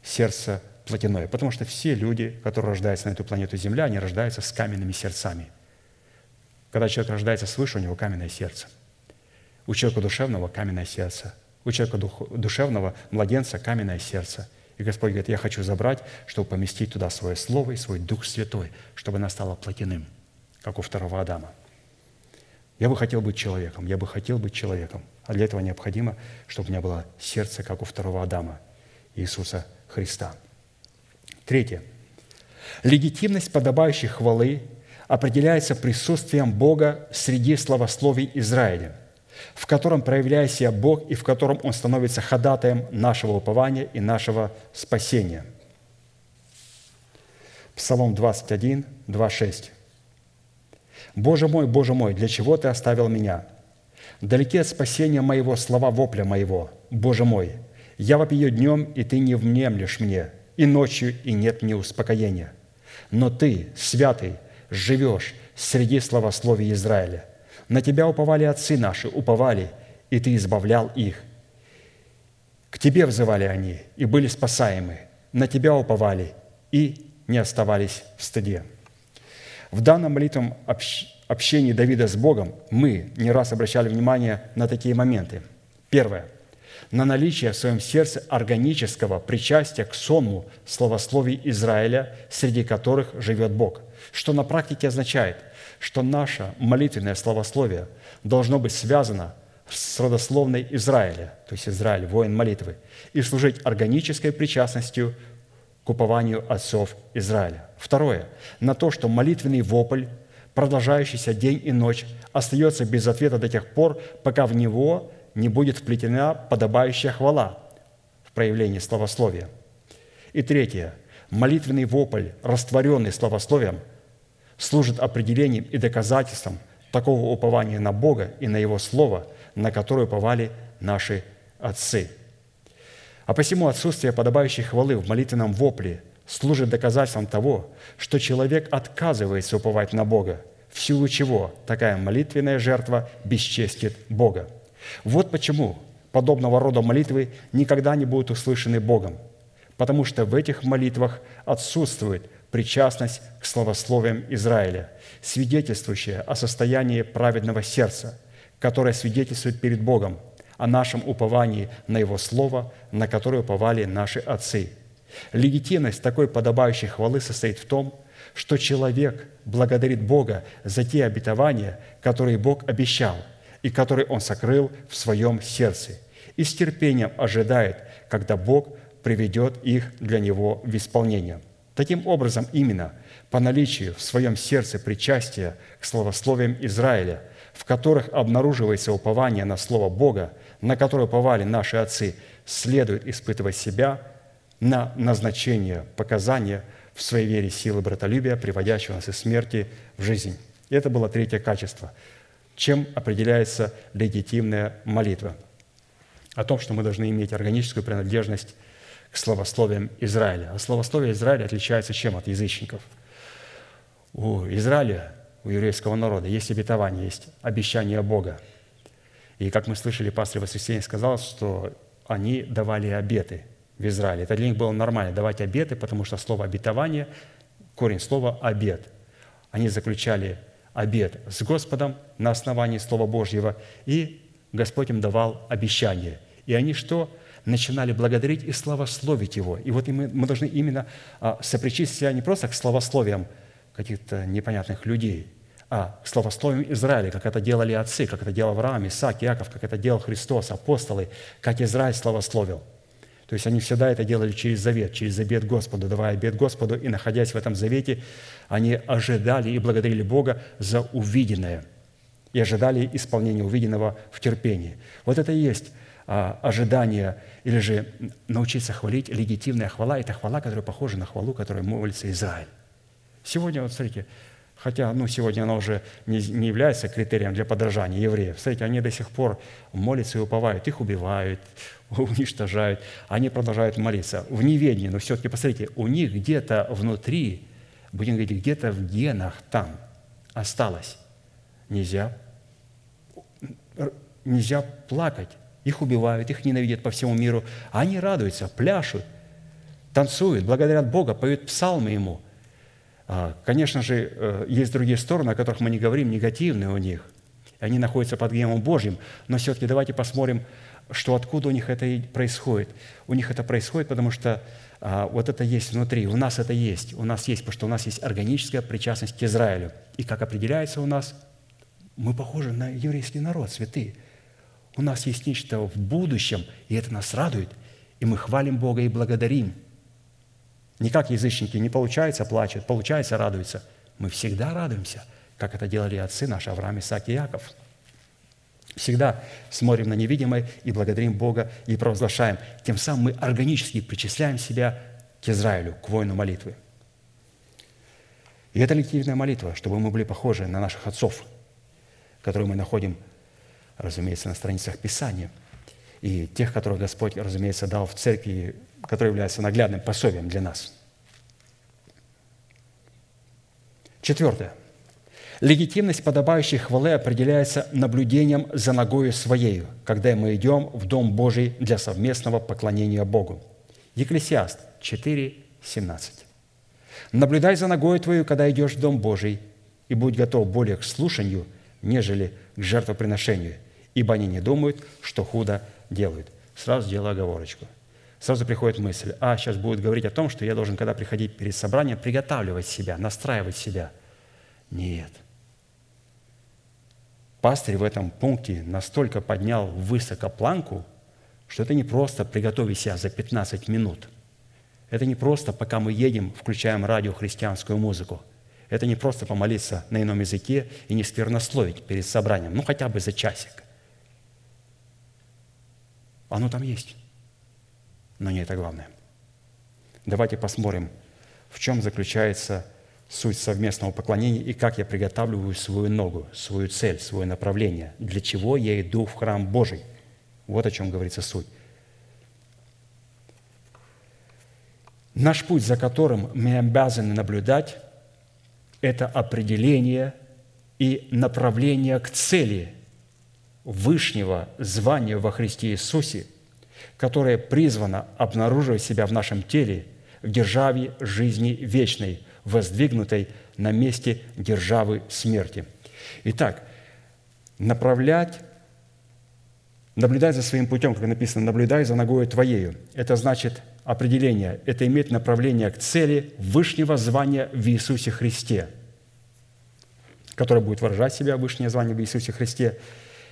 Сердце плотяное. Потому что все люди, которые рождаются на эту планету Земля, они рождаются с каменными сердцами. Когда человек рождается свыше, у него каменное сердце. У человека душевного каменное сердце. У человека душевного младенца каменное сердце. И Господь говорит, я хочу забрать, чтобы поместить туда свое Слово и свой Дух Святой, чтобы она стала плотяным, как у второго Адама. Я бы хотел быть человеком, я бы хотел быть человеком. А для этого необходимо, чтобы у меня было сердце, как у второго Адама, Иисуса Христа. Третье. Легитимность подобающей хвалы определяется присутствием Бога среди славословий Израиля, в котором проявляет себя Бог и в котором Он становится ходатаем нашего упования и нашего спасения. Псалом 21, 2, 6. «Боже мой, Боже мой, для чего Ты оставил меня? Далеки от спасения моего слова вопля моего, Боже мой, я вопию днем, и Ты не внемлешь мне, и ночью, и нет мне успокоения. Но Ты, святый, живешь среди славословий Израиля. На Тебя уповали отцы наши, уповали, и Ты избавлял их. К Тебе взывали они, и были спасаемы. На Тебя уповали, и не оставались в стыде. В данном молитвом общении Давида с Богом мы не раз обращали внимание на такие моменты. Первое – на наличие в своем сердце органического причастия к сонму словословий Израиля, среди которых живет Бог. Что на практике означает, что наше молитвенное словословие должно быть связано с родословной Израиля, то есть Израиль, воин молитвы, и служить органической причастностью к упованию отцов Израиля. Второе. На то, что молитвенный вопль, продолжающийся день и ночь, остается без ответа до тех пор, пока в него не будет вплетена подобающая хвала в проявлении словословия. И третье. Молитвенный вопль, растворенный словословием, служит определением и доказательством такого упования на Бога и на Его Слово, на которое уповали наши отцы. А посему отсутствие подобающей хвалы в молитвенном вопле служит доказательством того, что человек отказывается уповать на Бога, в силу чего такая молитвенная жертва бесчестит Бога. Вот почему подобного рода молитвы никогда не будут услышаны Богом, потому что в этих молитвах отсутствует причастность к словословиям Израиля, свидетельствующая о состоянии праведного сердца, которое свидетельствует перед Богом о нашем уповании на Его Слово, на которое уповали наши отцы. Легитимность такой подобающей хвалы состоит в том, что человек благодарит Бога за те обетования, которые Бог обещал – и который он сокрыл в своем сердце, и с терпением ожидает, когда Бог приведет их для него в исполнение. Таким образом, именно по наличию в своем сердце причастия к словословиям Израиля, в которых обнаруживается упование на Слово Бога, на которое уповали наши отцы, следует испытывать себя на назначение показания в своей вере силы братолюбия, приводящего нас из смерти в жизнь. Это было третье качество – чем определяется легитимная молитва. О том, что мы должны иметь органическую принадлежность к словословиям Израиля. А словословие Израиля отличается чем от язычников? У Израиля, у еврейского народа есть обетование, есть обещание Бога. И как мы слышали, пастор Воскресенье сказал, что они давали обеты в Израиле. Это для них было нормально, давать обеты, потому что слово «обетование», корень слова «обет». Они заключали обед с Господом на основании Слова Божьего, и Господь им давал обещание. И они что? Начинали благодарить и славословить Его. И вот мы, должны именно а, сопричислить себя не просто к славословиям каких-то непонятных людей, а к славословиям Израиля, как это делали отцы, как это делал Авраам, Исаак, Иаков, как это делал Христос, апостолы, как Израиль славословил – то есть они всегда это делали через завет, через обет Господу, давая обет Господу, и находясь в этом завете, они ожидали и благодарили Бога за увиденное, и ожидали исполнения увиденного в терпении. Вот это и есть а, ожидания или же научиться хвалить. Легитимная хвала – это хвала, которая похожа на хвалу, которой молится Израиль. Сегодня, вот смотрите, хотя ну, сегодня она уже не, не является критерием для подражания евреев. Смотрите, они до сих пор молятся и уповают, их убивают, [LAUGHS] уничтожают, они продолжают молиться в неведении, но все-таки, посмотрите, у них где-то внутри, будем говорить, где-то в генах там осталось. Нельзя, нельзя плакать. Их убивают, их ненавидят по всему миру. Они радуются, пляшут, танцуют, благодарят Бога, поют псалмы Ему. А, конечно же, э, есть другие стороны, о которых мы не говорим, негативные у них. Они находятся под гневом Божьим. Но все-таки давайте посмотрим, что откуда у них это происходит. У них это происходит, потому что а, вот это есть внутри, у нас это есть, у нас есть, потому что у нас есть органическая причастность к Израилю. И как определяется у нас, мы похожи на еврейский народ, святые. У нас есть нечто в будущем, и это нас радует, и мы хвалим Бога и благодарим. Не как язычники, не получается, плачут, получается, радуются. Мы всегда радуемся, как это делали отцы наши, Авраам, Исаак и Яков – Всегда смотрим на невидимое и благодарим Бога и провозглашаем. Тем самым мы органически причисляем себя к Израилю, к воину молитвы. И это легитимная молитва, чтобы мы были похожи на наших отцов, которые мы находим, разумеется, на страницах Писания, и тех, которых Господь, разумеется, дал в церкви, которые являются наглядным пособием для нас. Четвертое. Легитимность подобающей хвалы определяется наблюдением за ногою своею, когда мы идем в Дом Божий для совместного поклонения Богу. Екклесиаст 4, 17. «Наблюдай за ногой твою, когда идешь в Дом Божий, и будь готов более к слушанию, нежели к жертвоприношению, ибо они не думают, что худо делают». Сразу делаю оговорочку. Сразу приходит мысль, а, сейчас будет говорить о том, что я должен, когда приходить перед собранием, приготавливать себя, настраивать себя. Нет – пастырь в этом пункте настолько поднял высоко планку, что это не просто приготовить себя за 15 минут. Это не просто, пока мы едем, включаем радио христианскую музыку. Это не просто помолиться на ином языке и не сквернословить перед собранием, ну хотя бы за часик. Оно там есть, но не это главное. Давайте посмотрим, в чем заключается суть совместного поклонения и как я приготавливаю свою ногу, свою цель, свое направление, для чего я иду в храм Божий. Вот о чем говорится суть. Наш путь, за которым мы обязаны наблюдать, это определение и направление к цели Вышнего звания во Христе Иисусе, которое призвано обнаруживать себя в нашем теле в державе жизни вечной – воздвигнутой на месте державы смерти. Итак, направлять, наблюдать за своим путем, как написано, наблюдай за ногою твоею. Это значит определение, это имеет направление к цели высшего звания в Иисусе Христе, которое будет выражать себя высшее звание в Иисусе Христе.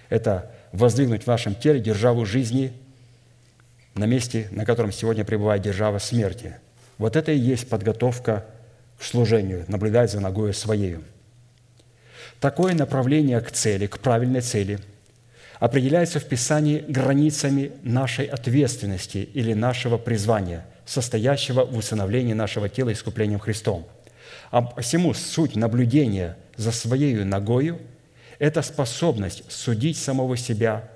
Это воздвигнуть в нашем теле державу жизни на месте, на котором сегодня пребывает держава смерти. Вот это и есть подготовка служению, наблюдать за ногою своею. Такое направление к цели, к правильной цели, определяется в Писании границами нашей ответственности или нашего призвания, состоящего в усыновлении нашего тела искуплением Христом. А посему суть наблюдения за своей ногою – это способность судить самого себя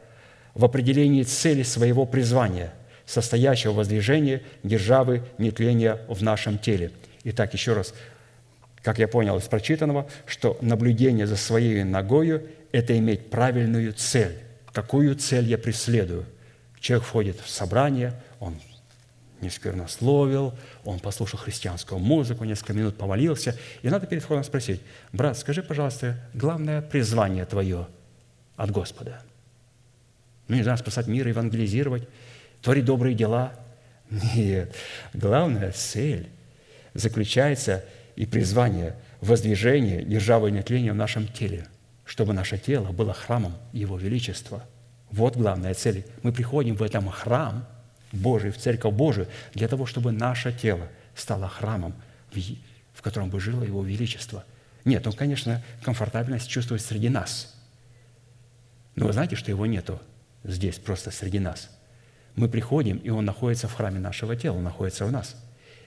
в определении цели своего призвания, состоящего в воздвижении державы нетления в нашем теле – Итак, еще раз, как я понял из прочитанного, что наблюдение за своей ногою – это иметь правильную цель. Какую цель я преследую? Человек входит в собрание, он не сквернословил, он послушал христианскую музыку, несколько минут помолился, и надо перед входом спросить, брат, скажи, пожалуйста, главное призвание твое от Господа? Ну, не знаю, спасать мир, евангелизировать, творить добрые дела? Нет. Главная цель заключается и призвание воздвижения державы нетления в нашем теле, чтобы наше тело было храмом Его Величества. Вот главная цель. Мы приходим в этом храм Божий, в Церковь Божию, для того, чтобы наше тело стало храмом, в котором бы жило Его Величество. Нет, он, конечно, комфортабельность чувствует среди нас. Но вы знаете, что его нету здесь, просто среди нас. Мы приходим, и Он находится в храме нашего тела, Он находится в нас.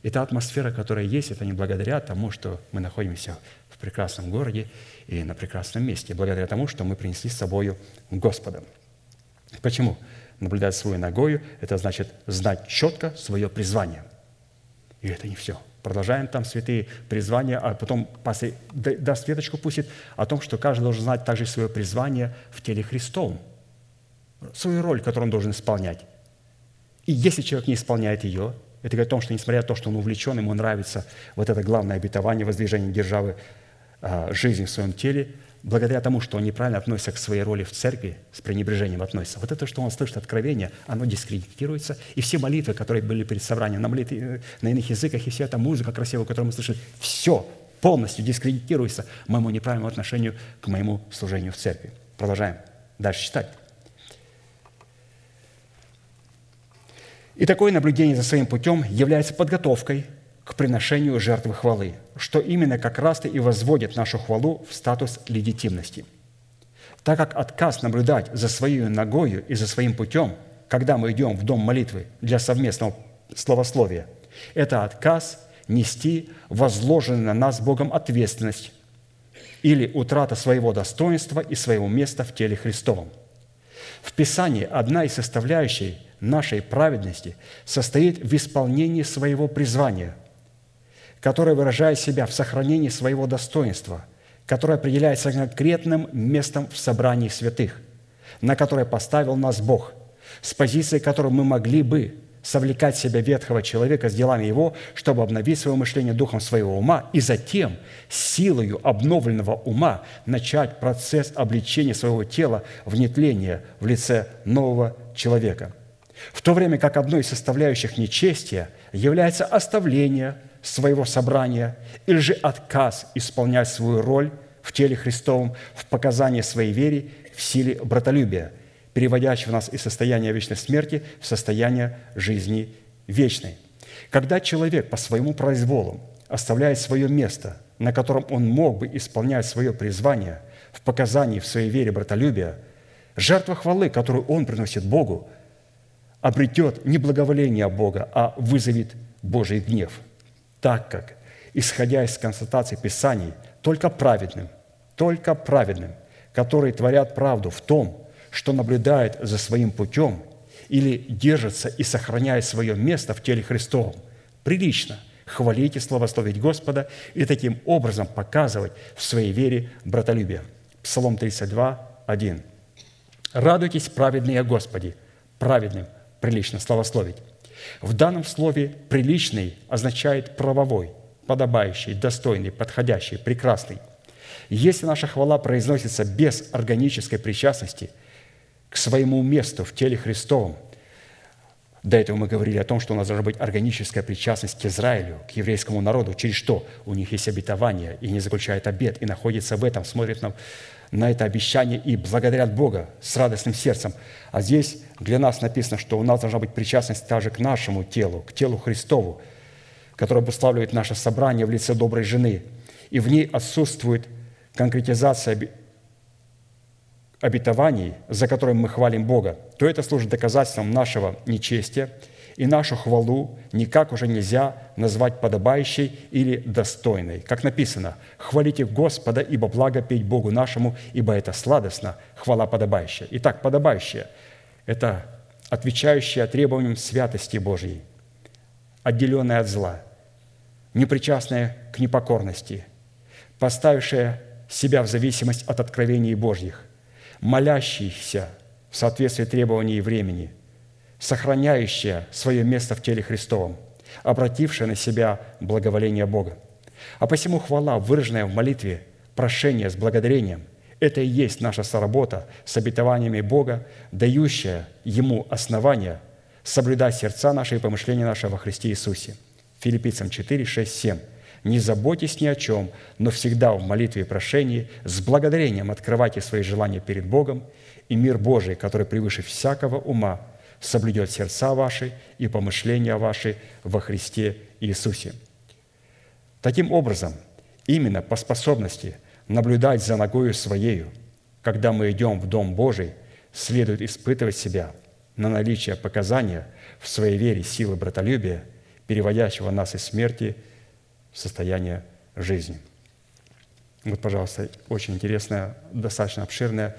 И та атмосфера, которая есть, это не благодаря тому, что мы находимся в прекрасном городе и на прекрасном месте, благодаря тому, что мы принесли с собой Господа. Почему? Наблюдать свою ногою – это значит знать четко свое призвание. И это не все. Продолжаем там святые призвания, а потом пастырь даст веточку пустит о том, что каждый должен знать также свое призвание в теле Христовом, свою роль, которую он должен исполнять. И если человек не исполняет ее, это говорит о том, что несмотря на то, что он увлечен, ему нравится вот это главное обетование, воздвижение державы, а, жизни в своем теле, благодаря тому, что он неправильно относится к своей роли в церкви, с пренебрежением относится. Вот это, что он слышит откровение, оно дискредитируется. И все молитвы, которые были перед собранием, на, молитве, на иных языках, и вся эта музыка красивая, которую мы слышим, все полностью дискредитируется моему неправильному отношению к моему служению в церкви. Продолжаем дальше читать. И такое наблюдение за своим путем является подготовкой к приношению жертвы хвалы, что именно как раз-то и возводит нашу хвалу в статус легитимности. Так как отказ наблюдать за своей ногою и за своим путем, когда мы идем в дом молитвы для совместного словословия, это отказ нести возложенную на нас Богом ответственность или утрата своего достоинства и своего места в теле Христовом. В Писании одна из составляющих нашей праведности состоит в исполнении своего призвания, которое выражает себя в сохранении своего достоинства, которое определяется конкретным местом в собрании святых, на которое поставил нас Бог, с позиции которой мы могли бы совлекать себя ветхого человека с делами его, чтобы обновить свое мышление духом своего ума, и затем силою обновленного ума начать процесс обличения своего тела в нетление в лице нового человека – в то время как одной из составляющих нечестия является оставление своего собрания или же отказ исполнять свою роль в теле Христовом в показании своей вере в силе братолюбия, переводящего нас из состояния вечной смерти в состояние жизни вечной. Когда человек по своему произволу оставляет свое место, на котором он мог бы исполнять свое призвание в показании в своей вере братолюбия, жертва хвалы, которую он приносит Богу, обретет не благоволение Бога, а вызовет Божий гнев, так как, исходя из констатаций Писаний, только праведным, только праведным, которые творят правду в том, что наблюдает за своим путем или держится и сохраняет свое место в теле Христовом, прилично хвалить и славословить Господа и таким образом показывать в своей вере братолюбие. Псалом 32, 1. «Радуйтесь, праведные Господи, праведным, прилично славословить. В данном слове «приличный» означает правовой, подобающий, достойный, подходящий, прекрасный. Если наша хвала произносится без органической причастности к своему месту в теле Христовом, до этого мы говорили о том, что у нас должна быть органическая причастность к Израилю, к еврейскому народу, через что у них есть обетование, и не заключают обет, и находится в этом, смотрят на на это обещание и благодарят Бога с радостным сердцем. А здесь для нас написано, что у нас должна быть причастность также к нашему телу, к телу Христову, которое обуславливает наше собрание в лице доброй жены. И в ней отсутствует конкретизация обетований, за которым мы хвалим Бога, то это служит доказательством нашего нечестия – и нашу хвалу никак уже нельзя назвать подобающей или достойной. Как написано, «Хвалите Господа, ибо благо петь Богу нашему, ибо это сладостно, хвала подобающая». Итак, подобающая – это отвечающая требованиям святости Божьей, отделенная от зла, непричастная к непокорности, поставившая себя в зависимость от откровений Божьих, молящийся в соответствии требований времени – сохраняющая свое место в теле Христовом, обратившая на себя благоволение Бога. А посему хвала, выраженная в молитве, прошение с благодарением, это и есть наша соработа с обетованиями Бога, дающая Ему основания соблюдать сердца наши и помышления наши во Христе Иисусе. Филиппийцам 4, 6, 7. «Не заботьтесь ни о чем, но всегда в молитве и прошении с благодарением открывайте свои желания перед Богом, и мир Божий, который превыше всякого ума, соблюдет сердца ваши и помышления ваши во Христе Иисусе. Таким образом, именно по способности наблюдать за ногою Своею, когда мы идем в Дом Божий, следует испытывать себя на наличие показания в своей вере силы братолюбия, переводящего нас из смерти в состояние жизни. Вот, пожалуйста, очень интересная, достаточно обширная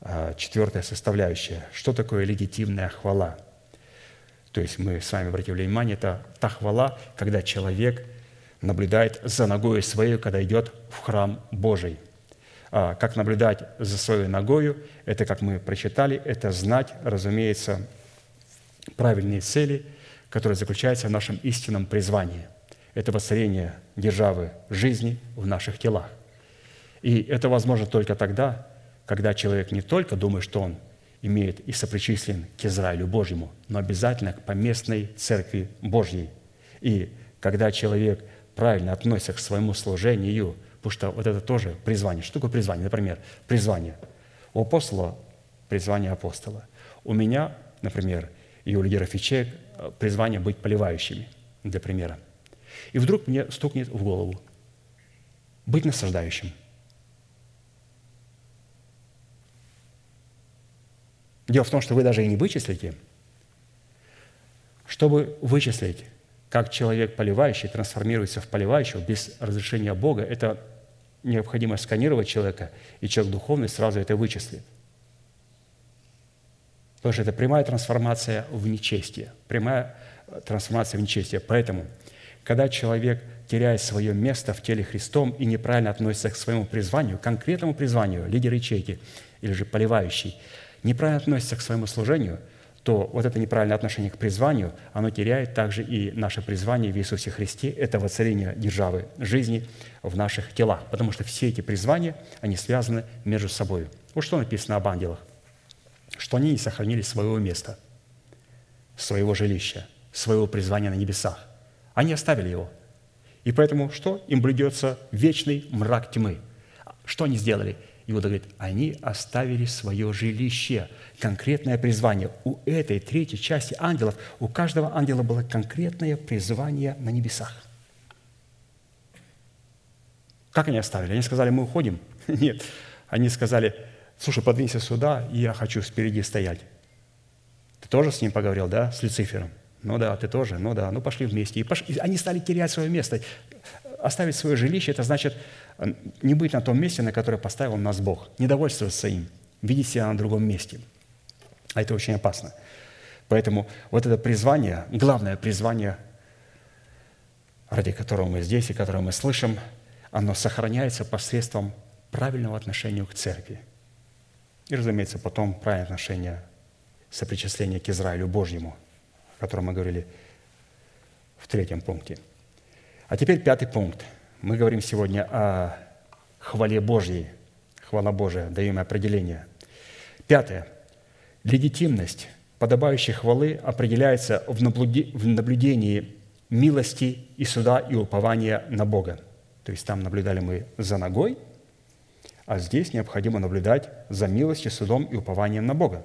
а, четвертая составляющая. Что такое легитимная хвала? То есть мы с вами обратили внимание, это та хвала, когда человек наблюдает за ногой своей, когда идет в храм Божий. А как наблюдать за своей ногою, это, как мы прочитали, это знать, разумеется, правильные цели, которые заключаются в нашем истинном призвании. Это воцарение державы жизни в наших телах. И это возможно только тогда, когда человек не только думает, что он имеет и сопричислен к Израилю Божьему, но обязательно к поместной церкви Божьей. И когда человек правильно относится к своему служению, потому что вот это тоже призвание. Что такое призвание? Например, призвание. У апостола призвание апостола. У меня, например, и у лидеров ячеек призвание быть поливающими, для примера. И вдруг мне стукнет в голову быть насаждающим – Дело в том, что вы даже и не вычислите. Чтобы вычислить, как человек поливающий трансформируется в поливающего без разрешения Бога, это необходимо сканировать человека, и человек духовный сразу это вычислит. Потому что это прямая трансформация в нечестие, прямая трансформация в нечестие. Поэтому, когда человек теряет свое место в теле Христом и неправильно относится к своему призванию, конкретному призванию, лидер ячейки или же поливающий – неправильно относится к своему служению, то вот это неправильное отношение к призванию, оно теряет также и наше призвание в Иисусе Христе, это воцарение державы жизни в наших телах, потому что все эти призвания, они связаны между собой. Вот что написано об ангелах, что они не сохранили своего места, своего жилища, своего призвания на небесах. Они оставили его. И поэтому что? Им блюдется вечный мрак тьмы. Что они сделали? Иуда говорит, они оставили свое жилище, конкретное призвание. У этой третьей части ангелов, у каждого ангела было конкретное призвание на небесах. Как они оставили? Они сказали, мы уходим? [LAUGHS] Нет. Они сказали, слушай, подвинься сюда, я хочу спереди стоять. Ты тоже с ним поговорил, да, с Люцифером? Ну да, ты тоже, ну да, ну пошли вместе. И, пошли. и они стали терять свое место. Оставить свое жилище – это значит не быть на том месте, на которое поставил нас Бог, не довольствоваться им, видеть себя на другом месте. А это очень опасно. Поэтому вот это призвание, главное призвание, ради которого мы здесь и которое мы слышим, оно сохраняется посредством правильного отношения к церкви. И, разумеется, потом правильное отношение, сопричисление к Израилю Божьему, о котором мы говорили в третьем пункте. А теперь пятый пункт – мы говорим сегодня о хвале Божьей. Хвала Божия, даем определение. Пятое. Легитимность подобающей хвалы определяется в наблюдении милости и суда и упования на Бога. То есть там наблюдали мы за ногой, а здесь необходимо наблюдать за милостью, судом и упованием на Бога.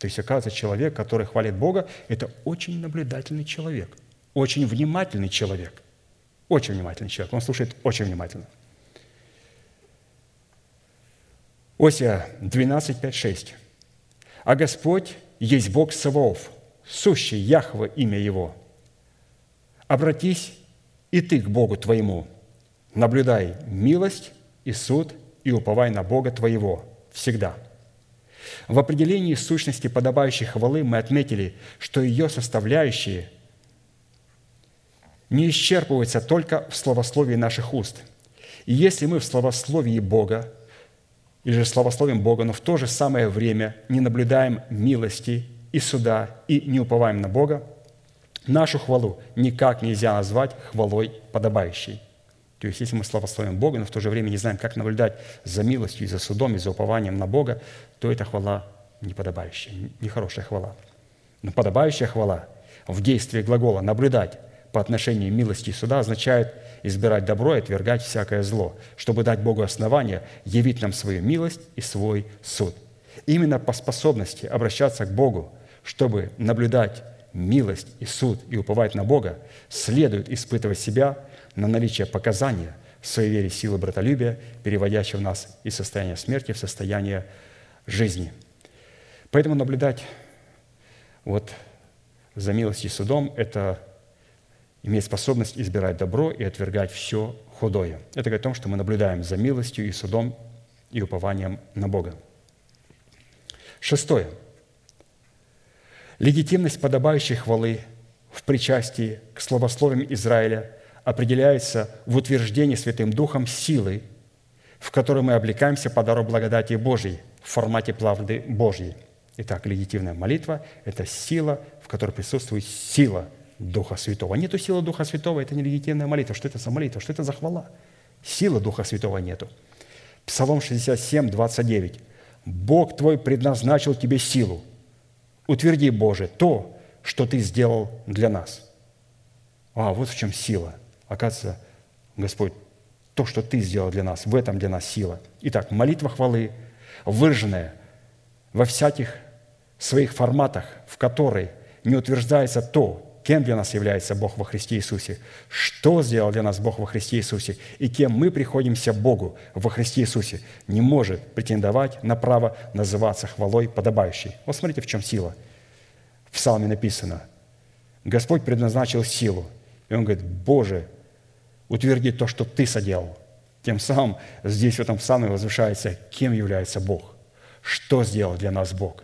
То есть, оказывается, человек, который хвалит Бога, это очень наблюдательный человек, очень внимательный человек – очень внимательный человек, он слушает очень внимательно. Осия 12, 5, 6. «А Господь есть Бог Саваоф, сущий Яхва имя Его. Обратись и ты к Богу твоему, наблюдай милость и суд, и уповай на Бога твоего всегда». В определении сущности подобающей хвалы мы отметили, что ее составляющие – не исчерпывается только в словословии наших уст. И если мы в словословии Бога, или же словословием Бога, но в то же самое время не наблюдаем милости и суда, и не уповаем на Бога, нашу хвалу никак нельзя назвать хвалой подобающей. То есть, если мы славословим Бога, но в то же время не знаем, как наблюдать за милостью, и за судом, и за упованием на Бога, то это хвала неподобающая, нехорошая хвала. Но подобающая хвала в действии глагола «наблюдать» по отношению милости и суда означает избирать добро и отвергать всякое зло, чтобы дать Богу основание явить нам свою милость и свой суд. Именно по способности обращаться к Богу, чтобы наблюдать милость и суд и уповать на Бога, следует испытывать себя на наличие показания в своей вере силы братолюбия, переводящего нас из состояния смерти в состояние жизни. Поэтому наблюдать вот за милостью и судом – это иметь способность избирать добро и отвергать все худое. Это говорит о том, что мы наблюдаем за милостью и судом и упованием на Бога. Шестое. Легитимность подобающей хвалы в причастии к словословиям Израиля определяется в утверждении Святым Духом силы, в которой мы облекаемся по дару благодати Божьей в формате правды Божьей. Итак, легитимная молитва – это сила, в которой присутствует сила Духа Святого. Нету силы Духа Святого – это не легитимная молитва. Что это за молитва? Что это за хвала? Силы Духа Святого нету. Псалом 67, 29. «Бог твой предназначил тебе силу. Утверди, Боже, то, что ты сделал для нас». А, вот в чем сила. Оказывается, Господь, то, что Ты сделал для нас, в этом для нас сила. Итак, молитва хвалы, выраженная во всяких своих форматах, в которой не утверждается то, кем для нас является Бог во Христе Иисусе, что сделал для нас Бог во Христе Иисусе и кем мы приходимся Богу во Христе Иисусе, не может претендовать на право называться хвалой подобающей. Вот смотрите, в чем сила. В псалме написано, Господь предназначил силу. И он говорит, Боже, утверди то, что Ты соделал. Тем самым здесь, в этом псалме, возвышается, кем является Бог. Что сделал для нас Бог.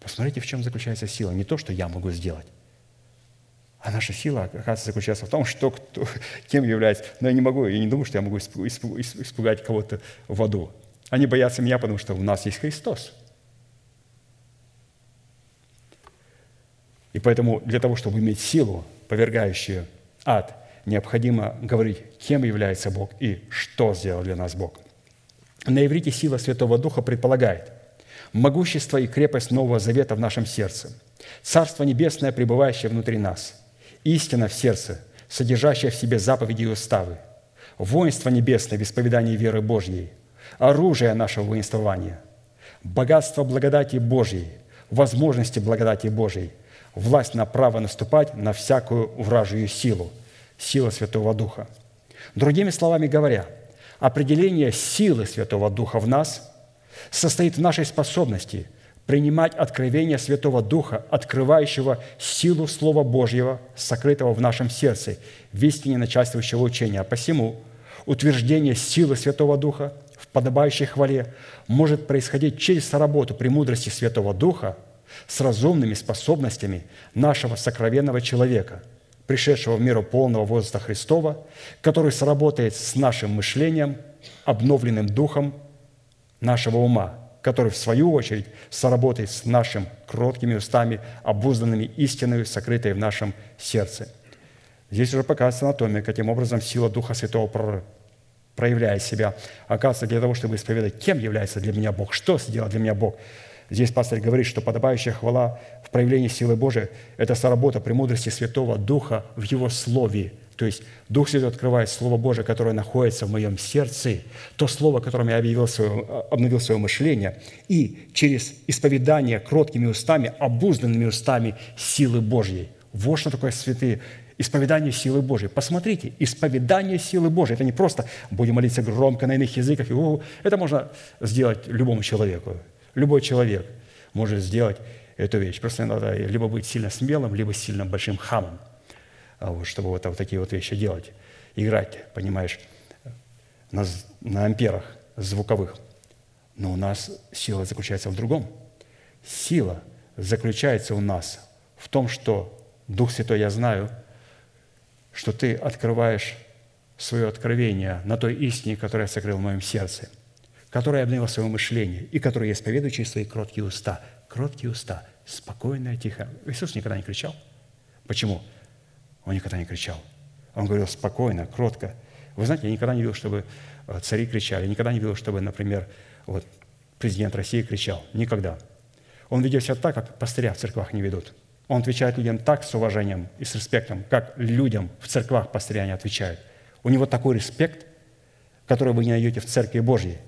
Посмотрите, в чем заключается сила. Не то, что я могу сделать, а наша сила, оказывается, заключается в том, что кто, кем является. Но я не могу, я не думаю, что я могу испугать кого-то в аду. Они боятся меня, потому что у нас есть Христос. И поэтому для того, чтобы иметь силу, повергающую ад, необходимо говорить, кем является Бог и что сделал для нас Бог. На иврите сила Святого Духа предполагает могущество и крепость Нового Завета в нашем сердце, Царство Небесное, пребывающее внутри нас, истина в сердце, содержащая в себе заповеди и уставы, воинство небесное в исповедании веры Божьей, оружие нашего воинствования, богатство благодати Божьей, возможности благодати Божьей, власть на право наступать на всякую вражью силу, сила Святого Духа. Другими словами говоря, определение силы Святого Духа в нас состоит в нашей способности принимать откровение Святого Духа, открывающего силу Слова Божьего, сокрытого в нашем сердце, в истине начальствующего учения. Посему утверждение силы Святого Духа в подобающей хвале может происходить через работу премудрости Святого Духа с разумными способностями нашего сокровенного человека, пришедшего в миру полного возраста Христова, который сработает с нашим мышлением, обновленным духом нашего ума – который, в свою очередь, соработает с нашими кроткими устами, обузданными истиною, сокрытой в нашем сердце. Здесь уже показывается анатомия, каким образом сила Духа Святого проявляет себя. Оказывается, для того, чтобы исповедать, кем является для меня Бог, что сделал для меня Бог. Здесь пастор говорит, что подобающая хвала в проявлении силы Божией – это соработа премудрости Святого Духа в Его Слове – то есть Дух Святой открывает Слово Божие, которое находится в моем сердце, то Слово, которым я объявил свое, обновил свое мышление, и через исповедание кроткими устами, обузданными устами силы Божьей. Вот что такое святые исповедание силы Божьей. Посмотрите, исповедание силы Божьей. Это не просто будем молиться громко на иных языках. Это можно сделать любому человеку. Любой человек может сделать эту вещь. Просто надо либо быть сильно смелым, либо сильно большим хамом. А вот, чтобы вот, вот такие вот вещи делать. Играть, понимаешь, на, на амперах звуковых. Но у нас сила заключается в другом. Сила заключается у нас в том, что Дух Святой, я знаю, что ты открываешь свое откровение на той истине, которая сокрыла в моем сердце, которая обновила свое мышление и которая я исповедую через свои кроткие уста. Кроткие уста, спокойно, тихо. Иисус никогда не кричал. Почему? Он никогда не кричал. Он говорил спокойно, кротко. Вы знаете, я никогда не видел, чтобы э, цари кричали. Я никогда не видел, чтобы, например, вот, президент России кричал. Никогда. Он ведет себя так, как пастыря в церквах не ведут. Он отвечает людям так с уважением и с респектом, как людям в церквах пастыря не отвечают. У него такой респект, который вы не найдете в Церкви Божьей,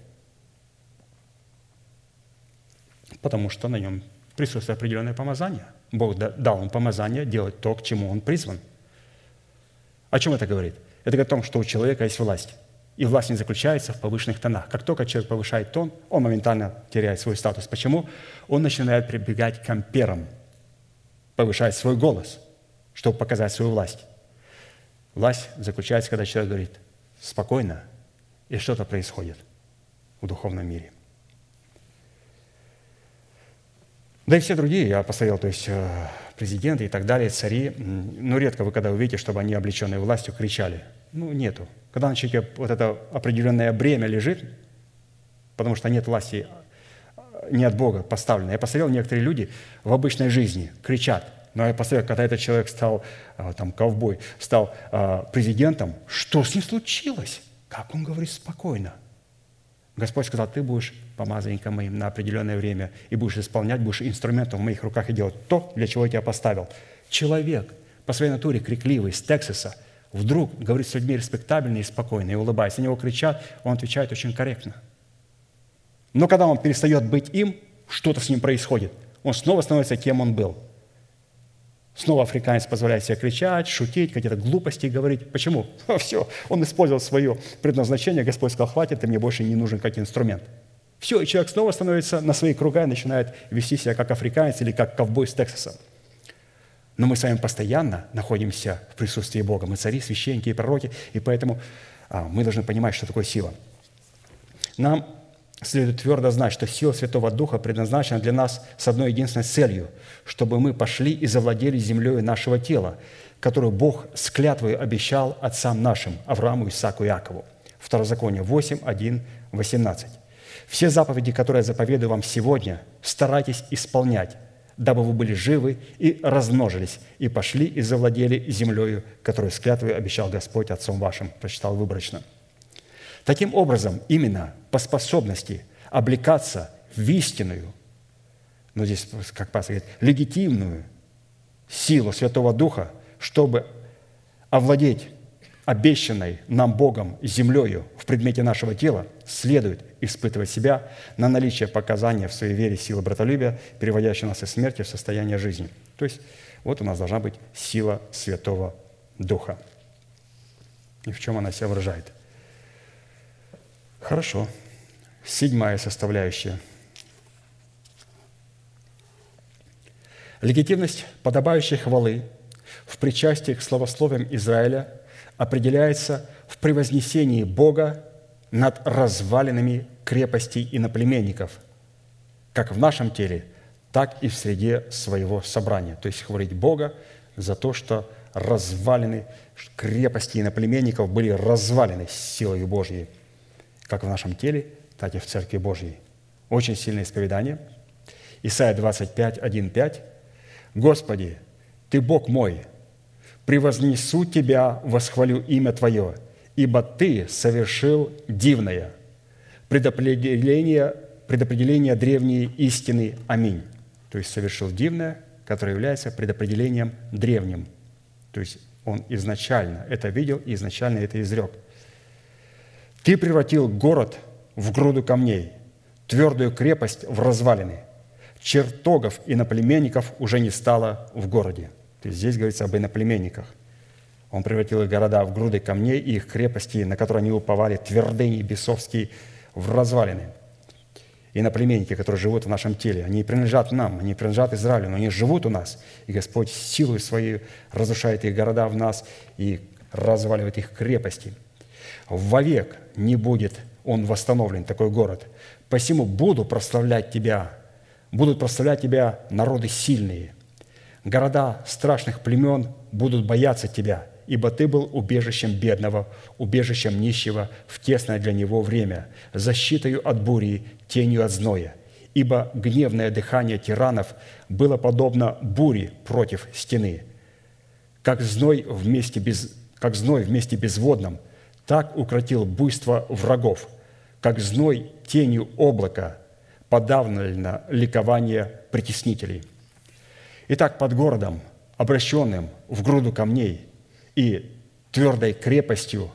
потому что на нем присутствует определенное помазание. Бог дал ему помазание делать то, к чему он призван – о чем это говорит? Это говорит о том, что у человека есть власть. И власть не заключается в повышенных тонах. Как только человек повышает тон, он моментально теряет свой статус. Почему? Он начинает прибегать к амперам, повышать свой голос, чтобы показать свою власть. Власть заключается, когда человек говорит спокойно, и что-то происходит в духовном мире. Да и все другие, я посмотрел, то есть э, президенты и так далее, цари, ну, редко вы когда увидите, чтобы они, облеченные властью, кричали. Ну, нету. Когда на человеке вот это определенное бремя лежит, потому что нет власти э, не от Бога поставлено. Я посмотрел, некоторые люди в обычной жизни кричат, но я посмотрел, когда этот человек стал, э, там, ковбой, стал президентом, что с ним случилось? Как он говорит спокойно – Господь сказал, ты будешь помазанником моим на определенное время и будешь исполнять, будешь инструментом в моих руках и делать то, для чего я тебя поставил. Человек по своей натуре крикливый, с Тексаса, вдруг говорит с людьми респектабельно и спокойно, и улыбаясь. На него кричат, он отвечает очень корректно. Но когда он перестает быть им, что-то с ним происходит. Он снова становится кем он был – Снова африканец позволяет себе кричать, шутить, какие-то глупости говорить. Почему? [LAUGHS] Все, он использовал свое предназначение, Господь сказал, хватит, ты мне больше не нужен как инструмент. Все, и человек снова становится на свои круга и начинает вести себя как африканец или как ковбой с Тексаса. Но мы с вами постоянно находимся в присутствии Бога. Мы цари, священники и пророки, и поэтому а, мы должны понимать, что такое сила. Нам следует твердо знать, что сила Святого Духа предназначена для нас с одной единственной целью, чтобы мы пошли и завладели землей нашего тела, которую Бог с клятвой обещал отцам нашим, Аврааму, Исааку и Иакову. Второзаконие 8, 1, 18. «Все заповеди, которые я заповедую вам сегодня, старайтесь исполнять, дабы вы были живы и размножились, и пошли и завладели землею, которую с клятвой обещал Господь отцом вашим». Прочитал выборочно – Таким образом, именно по способности облекаться в истинную, ну здесь, как пастор говорит, легитимную силу Святого Духа, чтобы овладеть обещанной нам Богом землею в предмете нашего тела, следует испытывать себя на наличие показания в своей вере силы братолюбия, переводящей нас из смерти в состояние жизни. То есть вот у нас должна быть сила Святого Духа. И в чем она себя выражает? Хорошо. Седьмая составляющая. Легитимность подобающей хвалы в причастии к словословиям Израиля определяется в превознесении Бога над развалинами крепостей иноплеменников, как в нашем теле, так и в среде своего собрания. То есть хвалить Бога за то, что развалины крепости иноплеменников были развалены силой Божьей – как в нашем теле, так и в Церкви Божьей. Очень сильное исповедание. Исайя 25, 1, 5. «Господи, Ты Бог мой, превознесу Тебя, восхвалю имя Твое, ибо Ты совершил дивное предопределение, предопределение древней истины. Аминь». То есть совершил дивное, которое является предопределением древним. То есть он изначально это видел и изначально это изрек – ты превратил город в груду камней, твердую крепость в развалины. Чертогов и наплеменников уже не стало в городе. То есть здесь говорится об иноплеменниках. Он превратил их города в груды камней и их крепости, на которые они уповали, твердыни бесовские, в развалины. Иноплеменники, которые живут в нашем теле, они принадлежат нам, они принадлежат Израилю, но они живут у нас. И Господь силой своей разрушает их города в нас и разваливает их крепости – вовек не будет он восстановлен, такой город. Посему буду прославлять тебя, будут прославлять тебя народы сильные. Города страшных племен будут бояться тебя, ибо ты был убежищем бедного, убежищем нищего в тесное для него время, защитою от бури, тенью от зноя. Ибо гневное дыхание тиранов было подобно буре против стены, как зной вместе без, как зной вместе безводном – так укротил буйство врагов, как зной тенью облака подавлено ликование притеснителей. Итак, под городом, обращенным в груду камней и твердой крепостью,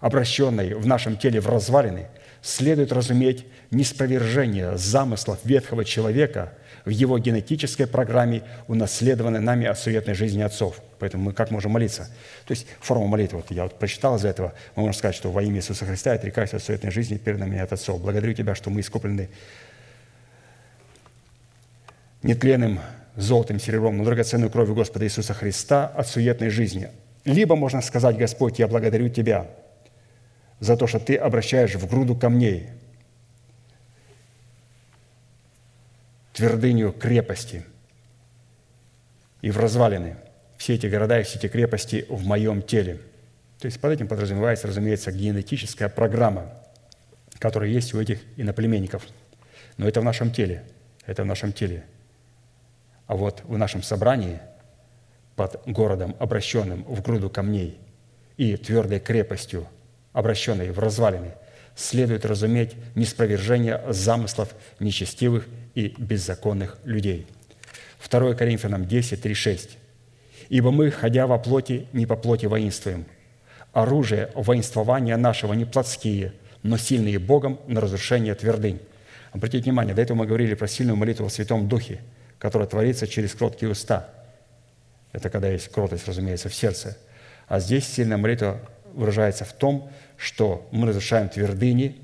обращенной в нашем теле в развалины, следует разуметь неспровержение замыслов ветхого человека в его генетической программе, унаследованной нами от суетной жизни отцов. Поэтому мы как можем молиться? То есть форма молитвы, вот я вот прочитал из этого, мы можем сказать, что во имя Иисуса Христа отрекаюсь от суетной жизни, переданной мне от отцов. Благодарю Тебя, что мы искуплены нетленным золотым, серебром, но драгоценной кровью Господа Иисуса Христа от суетной жизни. Либо можно сказать, Господь, я благодарю Тебя за то, что Ты обращаешь в груду камней – твердыню крепости и в развалины. Все эти города и все эти крепости в моем теле. То есть под этим подразумевается, разумеется, генетическая программа, которая есть у этих иноплеменников. Но это в нашем теле. Это в нашем теле. А вот в нашем собрании под городом, обращенным в груду камней и твердой крепостью, обращенной в развалины, следует разуметь неспровержение замыслов нечестивых и беззаконных людей. 2 Коринфянам 10, 3, 6. «Ибо мы, ходя во плоти, не по плоти воинствуем. Оружие воинствования нашего не плотские, но сильные Богом на разрушение твердынь». Обратите внимание, до этого мы говорили про сильную молитву в Святом Духе, которая творится через кроткие уста. Это когда есть кротость, разумеется, в сердце. А здесь сильная молитва выражается в том, что мы разрушаем твердыни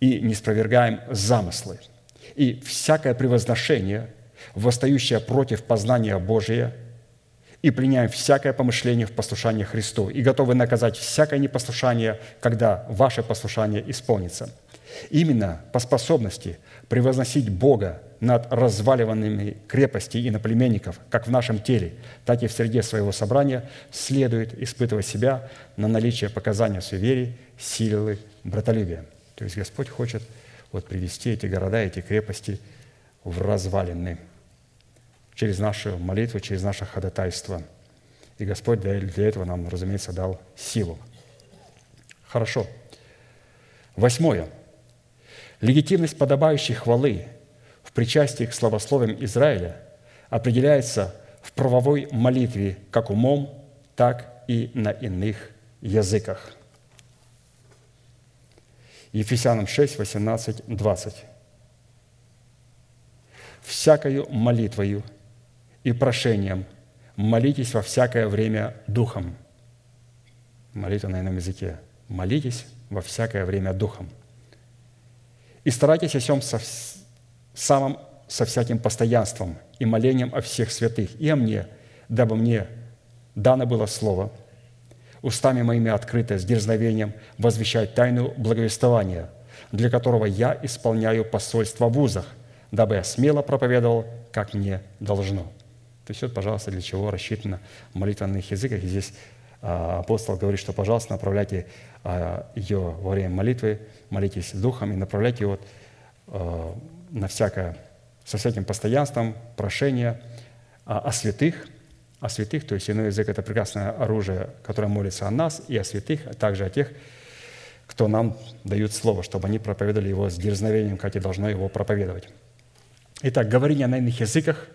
и не спровергаем замыслы. И всякое превозношение, восстающее против познания Божия, и пленяем всякое помышление в послушание Христу, и готовы наказать всякое непослушание, когда ваше послушание исполнится. Именно по способности превозносить Бога над разваливанными крепостей и наплеменников, как в нашем теле, так и в среде своего собрания, следует испытывать себя на наличие показания вере, силы, братолюбия. То есть Господь хочет вот привести эти города, эти крепости в развалины через нашу молитву, через наше ходатайство. И Господь для этого нам, разумеется, дал силу. Хорошо. Восьмое. Легитимность подобающей хвалы в причастии к славословиям Израиля определяется в правовой молитве как умом, так и на иных языках – Ефесянам 6, 18, 20. «Всякою молитвою и прошением молитесь во всякое время Духом». Молитва на ином языке. «Молитесь во всякое время Духом». «И старайтесь о всем со, самым, со всяким постоянством и молением о всех святых, и о мне, дабы мне дано было слово – устами моими открыто, с дерзновением возвещать тайну благовествования, для которого я исполняю посольство в вузах, дабы я смело проповедовал, как мне должно». То есть вот, пожалуйста, для чего рассчитана молитва на их языках. И здесь а, апостол говорит, что, пожалуйста, направляйте а, ее во время молитвы, молитесь духом и направляйте вот, а, на всякое, со всяким постоянством, прошение о святых – о святых, то есть иной язык – это прекрасное оружие, которое молится о нас, и о святых, а также о тех, кто нам дают слово, чтобы они проповедовали его с дерзновением, как и должно его проповедовать. Итак, говорение на иных языках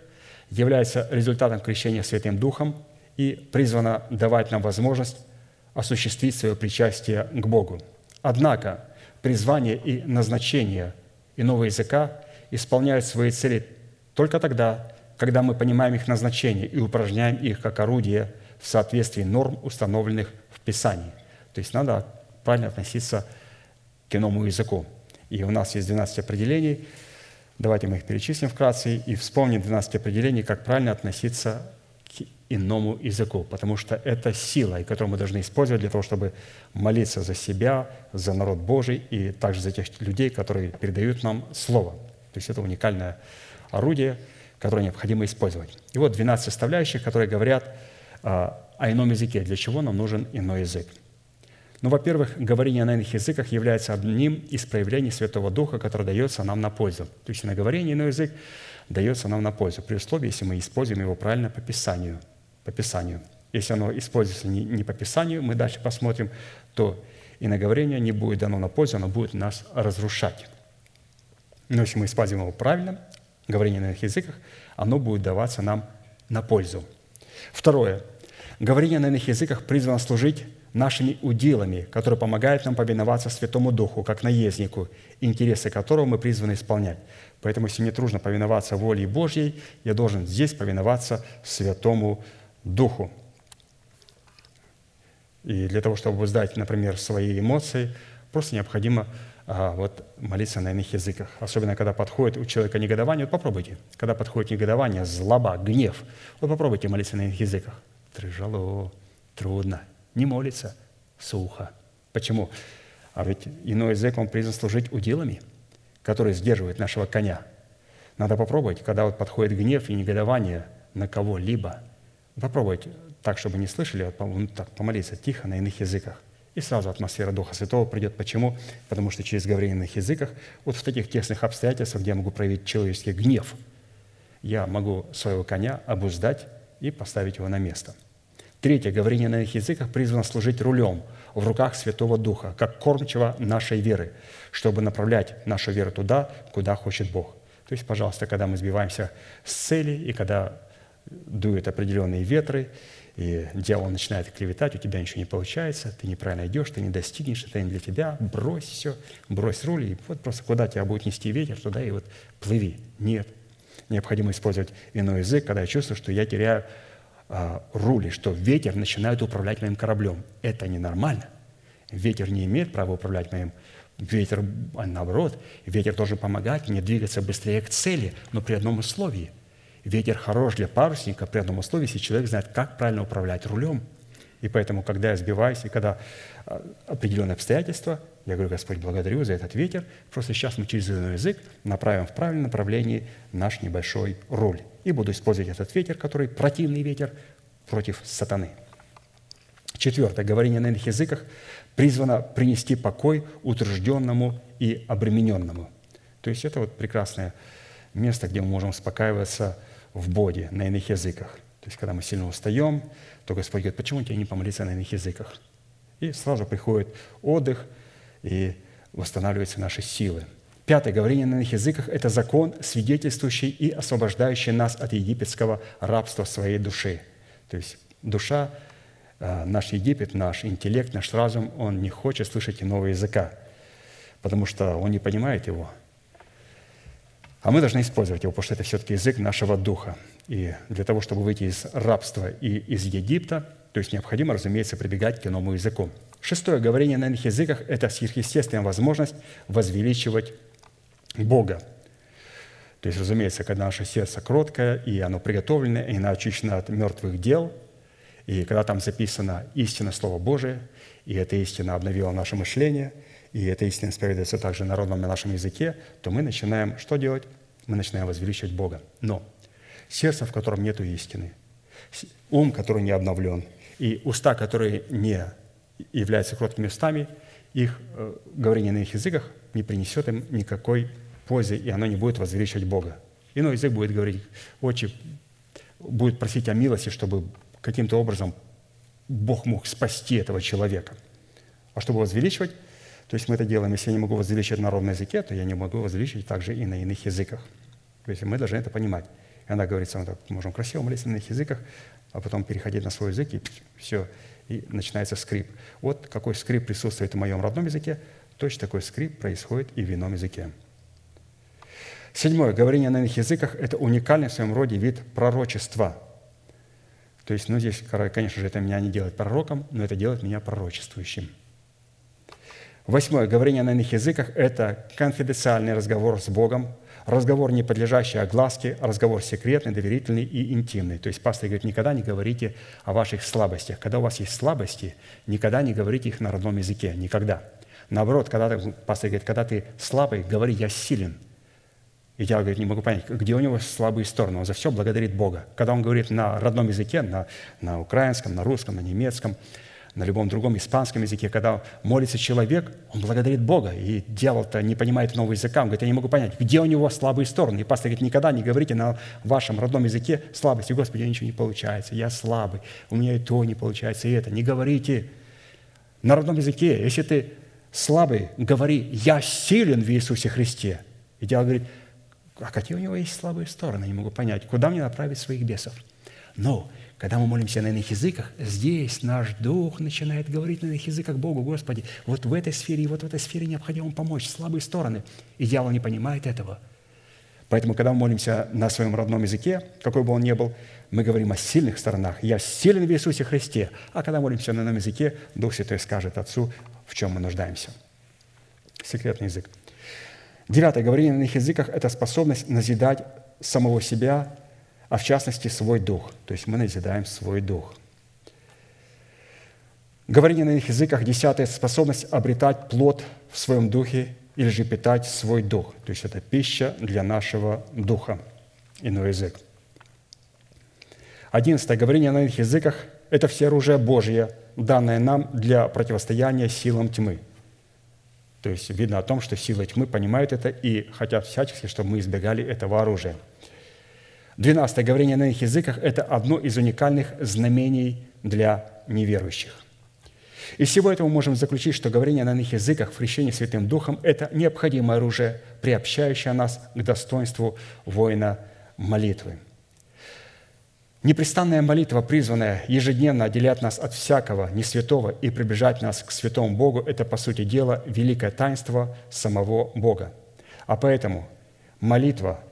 является результатом крещения Святым Духом и призвано давать нам возможность осуществить свое причастие к Богу. Однако призвание и назначение иного языка исполняют свои цели только тогда, когда мы понимаем их назначение и упражняем их как орудие в соответствии норм, установленных в Писании. То есть надо правильно относиться к иному языку. И у нас есть 12 определений. Давайте мы их перечислим вкратце и вспомним 12 определений, как правильно относиться к иному языку, потому что это сила, которую мы должны использовать для того, чтобы молиться за себя, за народ Божий и также за тех людей, которые передают нам Слово. То есть это уникальное орудие – которые необходимо использовать. И вот 12 составляющих, которые говорят а, о ином языке. Для чего нам нужен иной язык? Ну, во-первых, говорение на иных языках является одним из проявлений Святого Духа, которое дается нам на пользу. То есть на говорение иной язык дается нам на пользу, при условии, если мы используем его правильно по Писанию. По Писанию. Если оно используется не, не по Писанию, мы дальше посмотрим, то и на говорение не будет дано на пользу, оно будет нас разрушать. Но если мы используем его правильно, говорение на иных языках, оно будет даваться нам на пользу. Второе. Говорение на иных языках призвано служить нашими удилами, которые помогают нам повиноваться Святому Духу, как наезднику, интересы которого мы призваны исполнять. Поэтому, если мне трудно повиноваться воле Божьей, я должен здесь повиноваться Святому Духу. И для того, чтобы сдать, например, свои эмоции, просто необходимо вот, молиться на иных языках. Особенно, когда подходит у человека негодование. Вот попробуйте. Когда подходит негодование, злоба, гнев, вот попробуйте молиться на иных языках. Тяжело, трудно. Не молится, сухо. Почему? А ведь иной язык, он призван служить уделами, которые сдерживают нашего коня. Надо попробовать, когда вот подходит гнев и негодование на кого-либо. Попробуйте так, чтобы не слышали, вот, ну, так, помолиться тихо на иных языках. И сразу атмосфера Духа Святого придет. Почему? Потому что через говорение на языках, вот в таких тесных обстоятельствах, где я могу проявить человеческий гнев, я могу своего коня обуздать и поставить его на место. Третье. Говорение на иных языках призвано служить рулем в руках Святого Духа, как кормчего нашей веры, чтобы направлять нашу веру туда, куда хочет Бог. То есть, пожалуйста, когда мы сбиваемся с цели, и когда дуют определенные ветры, и дьявол начинает клеветать, у тебя ничего не получается, ты неправильно идешь, ты не достигнешь, это не для тебя, брось все, брось руль, и вот просто куда тебя будет нести ветер, туда и вот плыви. Нет. Необходимо использовать иной язык, когда я чувствую, что я теряю а, руль, что ветер начинает управлять моим кораблем. Это ненормально. Ветер не имеет права управлять моим Ветер, наоборот, ветер должен помогать мне двигаться быстрее к цели, но при одном условии – Ветер хорош для парусника при одном условии, если человек знает, как правильно управлять рулем. И поэтому, когда я сбиваюсь, и когда а, определенные обстоятельства, я говорю, Господь, благодарю за этот ветер. Просто сейчас мы через язык направим в правильном направлении наш небольшой руль. И буду использовать этот ветер, который противный ветер, против сатаны. Четвертое. Говорение на иных языках призвано принести покой утружденному и обремененному. То есть это вот прекрасное место, где мы можем успокаиваться – в боди, на иных языках. То есть, когда мы сильно устаем, то Господь говорит, почему тебе не помолиться на иных языках? И сразу приходит отдых, и восстанавливаются наши силы. Пятое. Говорение на иных языках – это закон, свидетельствующий и освобождающий нас от египетского рабства своей души. То есть душа, э, наш Египет, наш интеллект, наш разум, он не хочет слышать иного языка, потому что он не понимает его – а мы должны использовать его, потому что это все-таки язык нашего духа. И для того, чтобы выйти из рабства и из Египта, то есть необходимо, разумеется, прибегать к иному языку. Шестое. Говорение на иных языках – это сверхъестественная возможность возвеличивать Бога. То есть, разумеется, когда наше сердце кроткое, и оно приготовлено, и очищено от мертвых дел, и когда там записано истина Слова Божие, и эта истина обновила наше мышление – и эта истина исповедуется также на родном на нашем языке, то мы начинаем что делать? Мы начинаем возвеличивать Бога. Но сердце, в котором нет истины, ум, который не обновлен, и уста, которые не являются кроткими устами, их э, говорение на их языках не принесет им никакой пользы, и оно не будет возвеличивать Бога. Иной язык будет говорить, отче, будет просить о милости, чтобы каким-то образом Бог мог спасти этого человека. А чтобы возвеличивать, то есть мы это делаем, если я не могу возвеличивать на ровном языке, то я не могу возвеличивать также и на иных языках. То есть мы должны это понимать. И она говорится, мы так можем красиво молиться на иных языках, а потом переходить на свой язык, и все, и начинается скрип. Вот какой скрип присутствует в моем родном языке, точно такой скрип происходит и в ином языке. Седьмое. Говорение на иных языках – это уникальный в своем роде вид пророчества. То есть, ну, здесь, конечно же, это меня не делает пророком, но это делает меня пророчествующим – Восьмое. Говорение на иных языках – это конфиденциальный разговор с Богом, разговор, не подлежащий огласке, разговор секретный, доверительный и интимный. То есть пастор говорит, никогда не говорите о ваших слабостях. Когда у вас есть слабости, никогда не говорите их на родном языке. Никогда. Наоборот, когда пастор говорит, когда ты слабый, говори «я силен». И дьявол говорит, не могу понять, где у него слабые стороны. Он за все благодарит Бога. Когда он говорит на родном языке, на, на украинском, на русском, на немецком – на любом другом испанском языке, когда молится человек, он благодарит Бога, и дьявол-то не понимает нового языка, он говорит, я не могу понять, где у него слабые стороны. И пастор говорит, никогда не говорите на вашем родном языке слабости. Господи, меня ничего не получается, я слабый, у меня и то не получается, и это. Не говорите на родном языке. Если ты слабый, говори, я силен в Иисусе Христе. И дьявол говорит, а какие у него есть слабые стороны, не могу понять, куда мне направить своих бесов? Но когда мы молимся на иных языках, здесь наш дух начинает говорить на иных языках Богу, Господи, вот в этой сфере и вот в этой сфере необходимо помочь, слабые стороны. И дьявол не понимает этого. Поэтому, когда мы молимся на своем родном языке, какой бы он ни был, мы говорим о сильных сторонах. «Я силен в Иисусе Христе». А когда молимся на ином языке, Дух Святой скажет Отцу, в чем мы нуждаемся. Секретный язык. Девятое. Говорение на иных языках – это способность назидать самого себя а в частности свой дух. То есть мы назидаем свой дух. Говорение на иных языках, десятая способность обретать плод в своем духе или же питать свой дух. То есть это пища для нашего духа, иной язык. Одиннадцатое. Говорение на иных языках – это все оружие Божье, данное нам для противостояния силам тьмы. То есть видно о том, что силы тьмы понимают это и хотят всячески, чтобы мы избегали этого оружия – Двенадцатое. Говорение на иных языках – это одно из уникальных знамений для неверующих. Из всего этого можем заключить, что говорение на иных языках в крещении Святым Духом – это необходимое оружие, приобщающее нас к достоинству воина молитвы. Непрестанная молитва, призванная ежедневно отделять нас от всякого несвятого и приближать нас к святому Богу, это, по сути дела, великое таинство самого Бога. А поэтому молитва –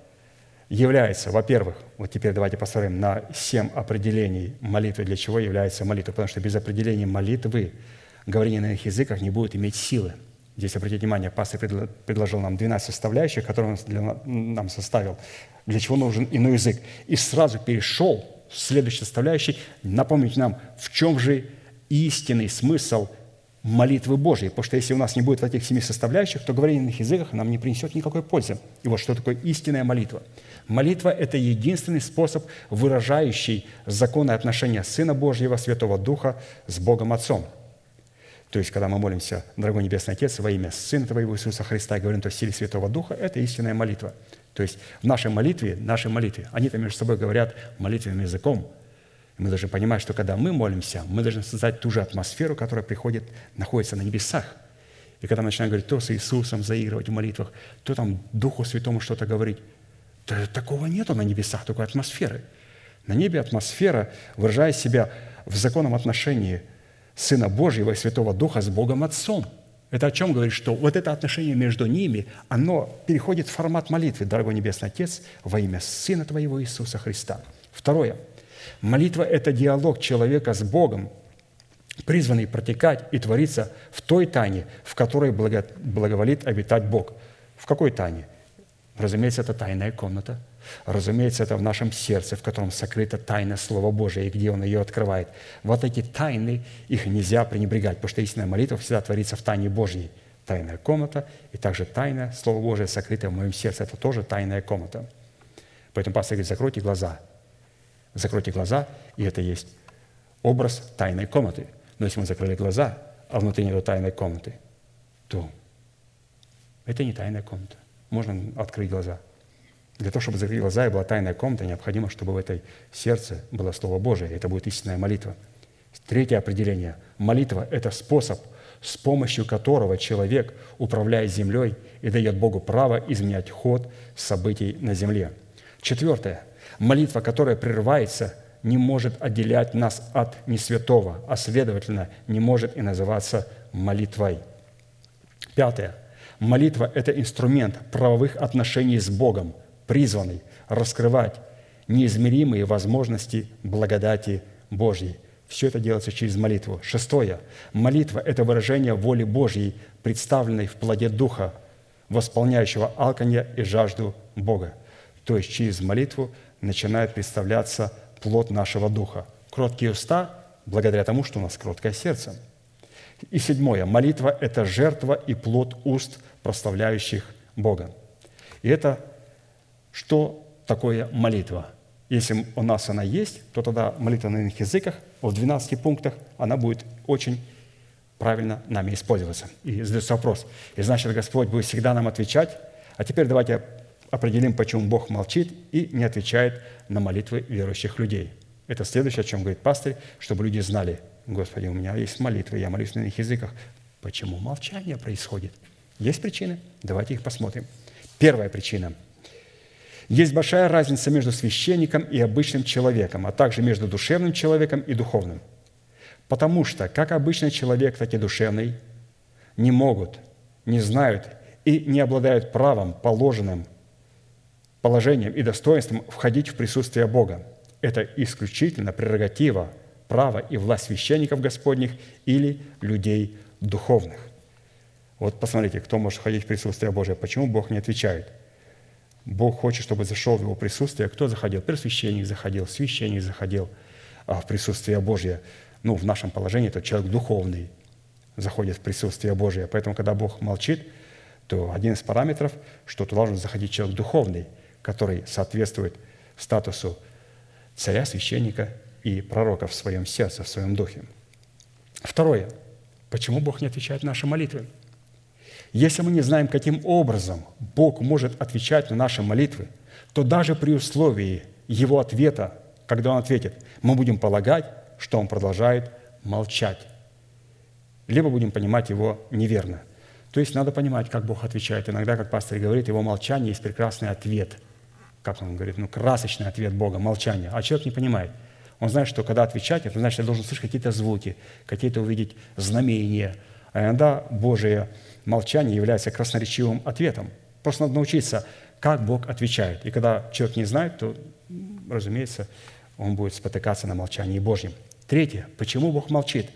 является, во-первых, вот теперь давайте посмотрим на семь определений молитвы, для чего является молитва, потому что без определения молитвы говорение на их языках не будет иметь силы. Здесь, обратите внимание, пастор предложил нам 12 составляющих, которые он для, нам составил, для чего нужен иной язык. И сразу перешел в следующий составляющий, напомнить нам, в чем же истинный смысл молитвы Божьей. Потому что если у нас не будет этих семи составляющих, то говорение на иных языках нам не принесет никакой пользы. И вот что такое истинная молитва – Молитва – это единственный способ, выражающий законные отношения Сына Божьего, Святого Духа с Богом Отцом. То есть, когда мы молимся, дорогой Небесный Отец, во имя Сына Твоего Иисуса Христа, и говорим то в силе Святого Духа, это истинная молитва. То есть, в нашей молитве, нашей молитве, они-то между собой говорят молитвенным языком. Мы должны понимать, что когда мы молимся, мы должны создать ту же атмосферу, которая приходит, находится на небесах. И когда мы начинаем говорить то с Иисусом, заигрывать в молитвах, то там Духу Святому что-то говорить, Такого нету на небесах, такой атмосферы. На небе атмосфера, выражая себя в законном отношении Сына Божьего и Святого Духа с Богом Отцом. Это о чем говорит, что вот это отношение между ними, оно переходит в формат молитвы, дорогой Небесный Отец, во имя Сына Твоего Иисуса Христа. Второе. Молитва – это диалог человека с Богом, призванный протекать и твориться в той тайне, в которой благоволит обитать Бог. В какой тайне? Разумеется, это тайная комната. Разумеется, это в нашем сердце, в котором сокрыта тайна Слова Божия, и где Он ее открывает. Вот эти тайны, их нельзя пренебрегать, потому что истинная молитва всегда творится в тайне Божьей. Тайная комната и также тайна Слова Божия, сокрытая в моем сердце. Это тоже тайная комната. Поэтому пастор говорит, закройте глаза. Закройте глаза, и это есть образ тайной комнаты. Но если мы закрыли глаза, а внутри нет тайной комнаты, то это не тайная комната можно открыть глаза. Для того, чтобы закрыть глаза и была тайная комната, необходимо, чтобы в этой сердце было Слово Божие. Это будет истинная молитва. Третье определение. Молитва – это способ, с помощью которого человек управляет землей и дает Богу право изменять ход событий на земле. Четвертое. Молитва, которая прерывается, не может отделять нас от несвятого, а следовательно, не может и называться молитвой. Пятое. Молитва – это инструмент правовых отношений с Богом, призванный раскрывать неизмеримые возможности благодати Божьей. Все это делается через молитву. Шестое. Молитва – это выражение воли Божьей, представленной в плоде Духа, восполняющего алканье и жажду Бога. То есть через молитву начинает представляться плод нашего Духа. Кроткие уста – благодаря тому, что у нас кроткое сердце. И седьмое. Молитва – это жертва и плод уст – прославляющих Бога. И это что такое молитва? Если у нас она есть, то тогда молитва на иных языках в 12 пунктах, она будет очень правильно нами использоваться. И задается вопрос, и значит, Господь будет всегда нам отвечать, а теперь давайте определим, почему Бог молчит и не отвечает на молитвы верующих людей. Это следующее, о чем говорит пастырь, чтобы люди знали, Господи, у меня есть молитвы, я молюсь на иных языках. Почему молчание происходит? Есть причины? Давайте их посмотрим. Первая причина. Есть большая разница между священником и обычным человеком, а также между душевным человеком и духовным. Потому что как обычный человек, так и душевный не могут, не знают и не обладают правом, положенным положением и достоинством входить в присутствие Бога. Это исключительно прерогатива, право и власть священников Господних или людей духовных. Вот посмотрите, кто может входить в присутствие Божие. Почему Бог не отвечает – Бог хочет, чтобы зашел в его присутствие. Кто заходил? Первосвященник заходил, священник заходил а, в присутствие Божье. Ну, в нашем положении это человек духовный заходит в присутствие Божье. Поэтому, когда Бог молчит, то один из параметров, что туда должен заходить человек духовный, который соответствует статусу царя, священника и пророка в своем сердце, в своем духе. Второе. Почему Бог не отвечает на наши молитвы? Если мы не знаем, каким образом Бог может отвечать на наши молитвы, то даже при условии Его ответа, когда Он ответит, мы будем полагать, что Он продолжает молчать. Либо будем понимать Его неверно. То есть надо понимать, как Бог отвечает. Иногда, как пастор говорит, Его молчание есть прекрасный ответ. Как он говорит? Ну, красочный ответ Бога, молчание. А человек не понимает. Он знает, что когда отвечать, это значит, я должен слышать какие-то звуки, какие-то увидеть знамения. А иногда Божие молчание является красноречивым ответом. Просто надо научиться, как Бог отвечает. И когда человек не знает, то, разумеется, он будет спотыкаться на молчании Божьем. Третье. Почему Бог молчит?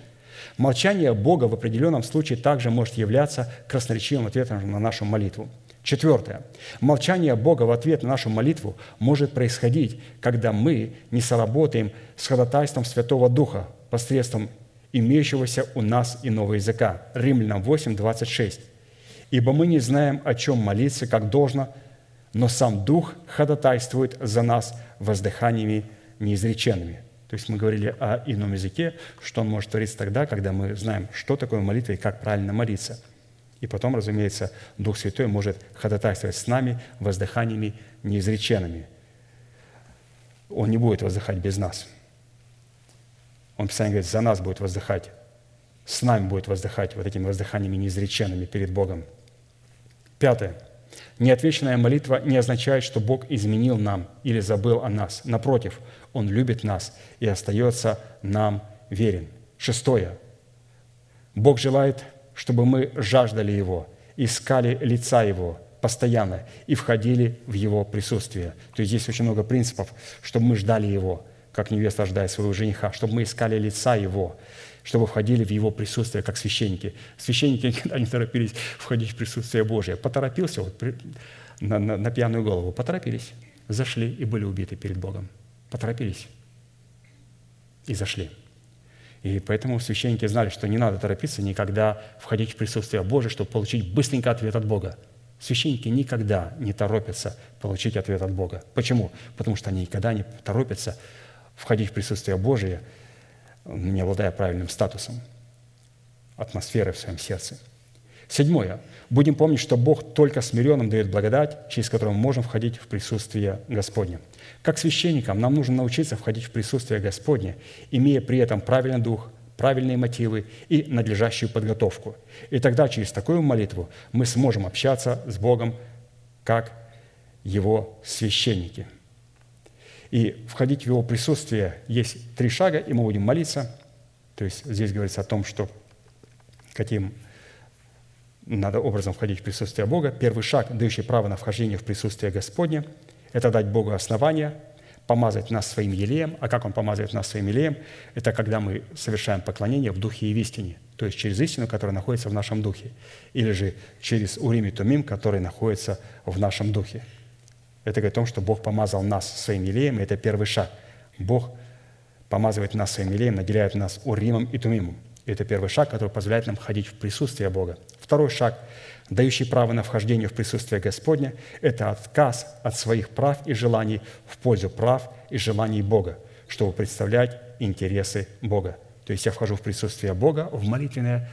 Молчание Бога в определенном случае также может являться красноречивым ответом на нашу молитву. Четвертое. Молчание Бога в ответ на нашу молитву может происходить, когда мы не соработаем с ходатайством Святого Духа посредством имеющегося у нас иного языка. Римлянам 8, 26. «Ибо мы не знаем, о чем молиться, как должно, но сам Дух ходатайствует за нас воздыханиями неизреченными». То есть мы говорили о ином языке, что он может твориться тогда, когда мы знаем, что такое молитва и как правильно молиться. И потом, разумеется, Дух Святой может ходатайствовать с нами воздыханиями неизреченными. Он не будет воздыхать без нас – он, Писание говорит, за нас будет воздыхать, с нами будет воздыхать вот этими воздыханиями неизреченными перед Богом. Пятое. Неотвеченная молитва не означает, что Бог изменил нам или забыл о нас. Напротив, Он любит нас и остается нам верен. Шестое. Бог желает, чтобы мы жаждали Его, искали лица Его постоянно и входили в Его присутствие. То есть здесь очень много принципов, чтобы мы ждали Его – как невеста ожидает своего жениха, чтобы мы искали лица Его, чтобы входили в Его присутствие, как священники. Священники [LAUGHS] никогда не торопились входить в присутствие Божие. Поторопился вот, на, на, на пьяную голову, поторопились, зашли и были убиты перед Богом. Поторопились и зашли. И поэтому священники знали, что не надо торопиться никогда входить в присутствие Божие, чтобы получить быстренько ответ от Бога. Священники никогда не торопятся получить ответ от Бога. Почему? Потому что они никогда не торопятся входить в присутствие Божие, не обладая правильным статусом, атмосферой в своем сердце. Седьмое. Будем помнить, что Бог только смиренным дает благодать, через которую мы можем входить в присутствие Господне. Как священникам нам нужно научиться входить в присутствие Господне, имея при этом правильный дух, правильные мотивы и надлежащую подготовку. И тогда через такую молитву мы сможем общаться с Богом как Его священники – и входить в Его присутствие есть три шага, и мы будем молиться. То есть здесь говорится о том, что каким надо образом входить в присутствие Бога. Первый шаг, дающий право на вхождение в присутствие Господне, это дать Богу основание, помазать нас своим елеем. А как Он помазывает нас своим елеем? Это когда мы совершаем поклонение в духе и в истине, то есть через истину, которая находится в нашем духе, или же через Урим и Тумим, который находится в нашем духе – это говорит о том, что Бог помазал нас своим елеем, и это первый шаг. Бог помазывает нас своим елеем, наделяет нас уримом и тумимом. И это первый шаг, который позволяет нам ходить в присутствие Бога. Второй шаг, дающий право на вхождение в присутствие Господня, это отказ от своих прав и желаний в пользу прав и желаний Бога, чтобы представлять интересы Бога. То есть я вхожу в присутствие Бога, в молитвенное,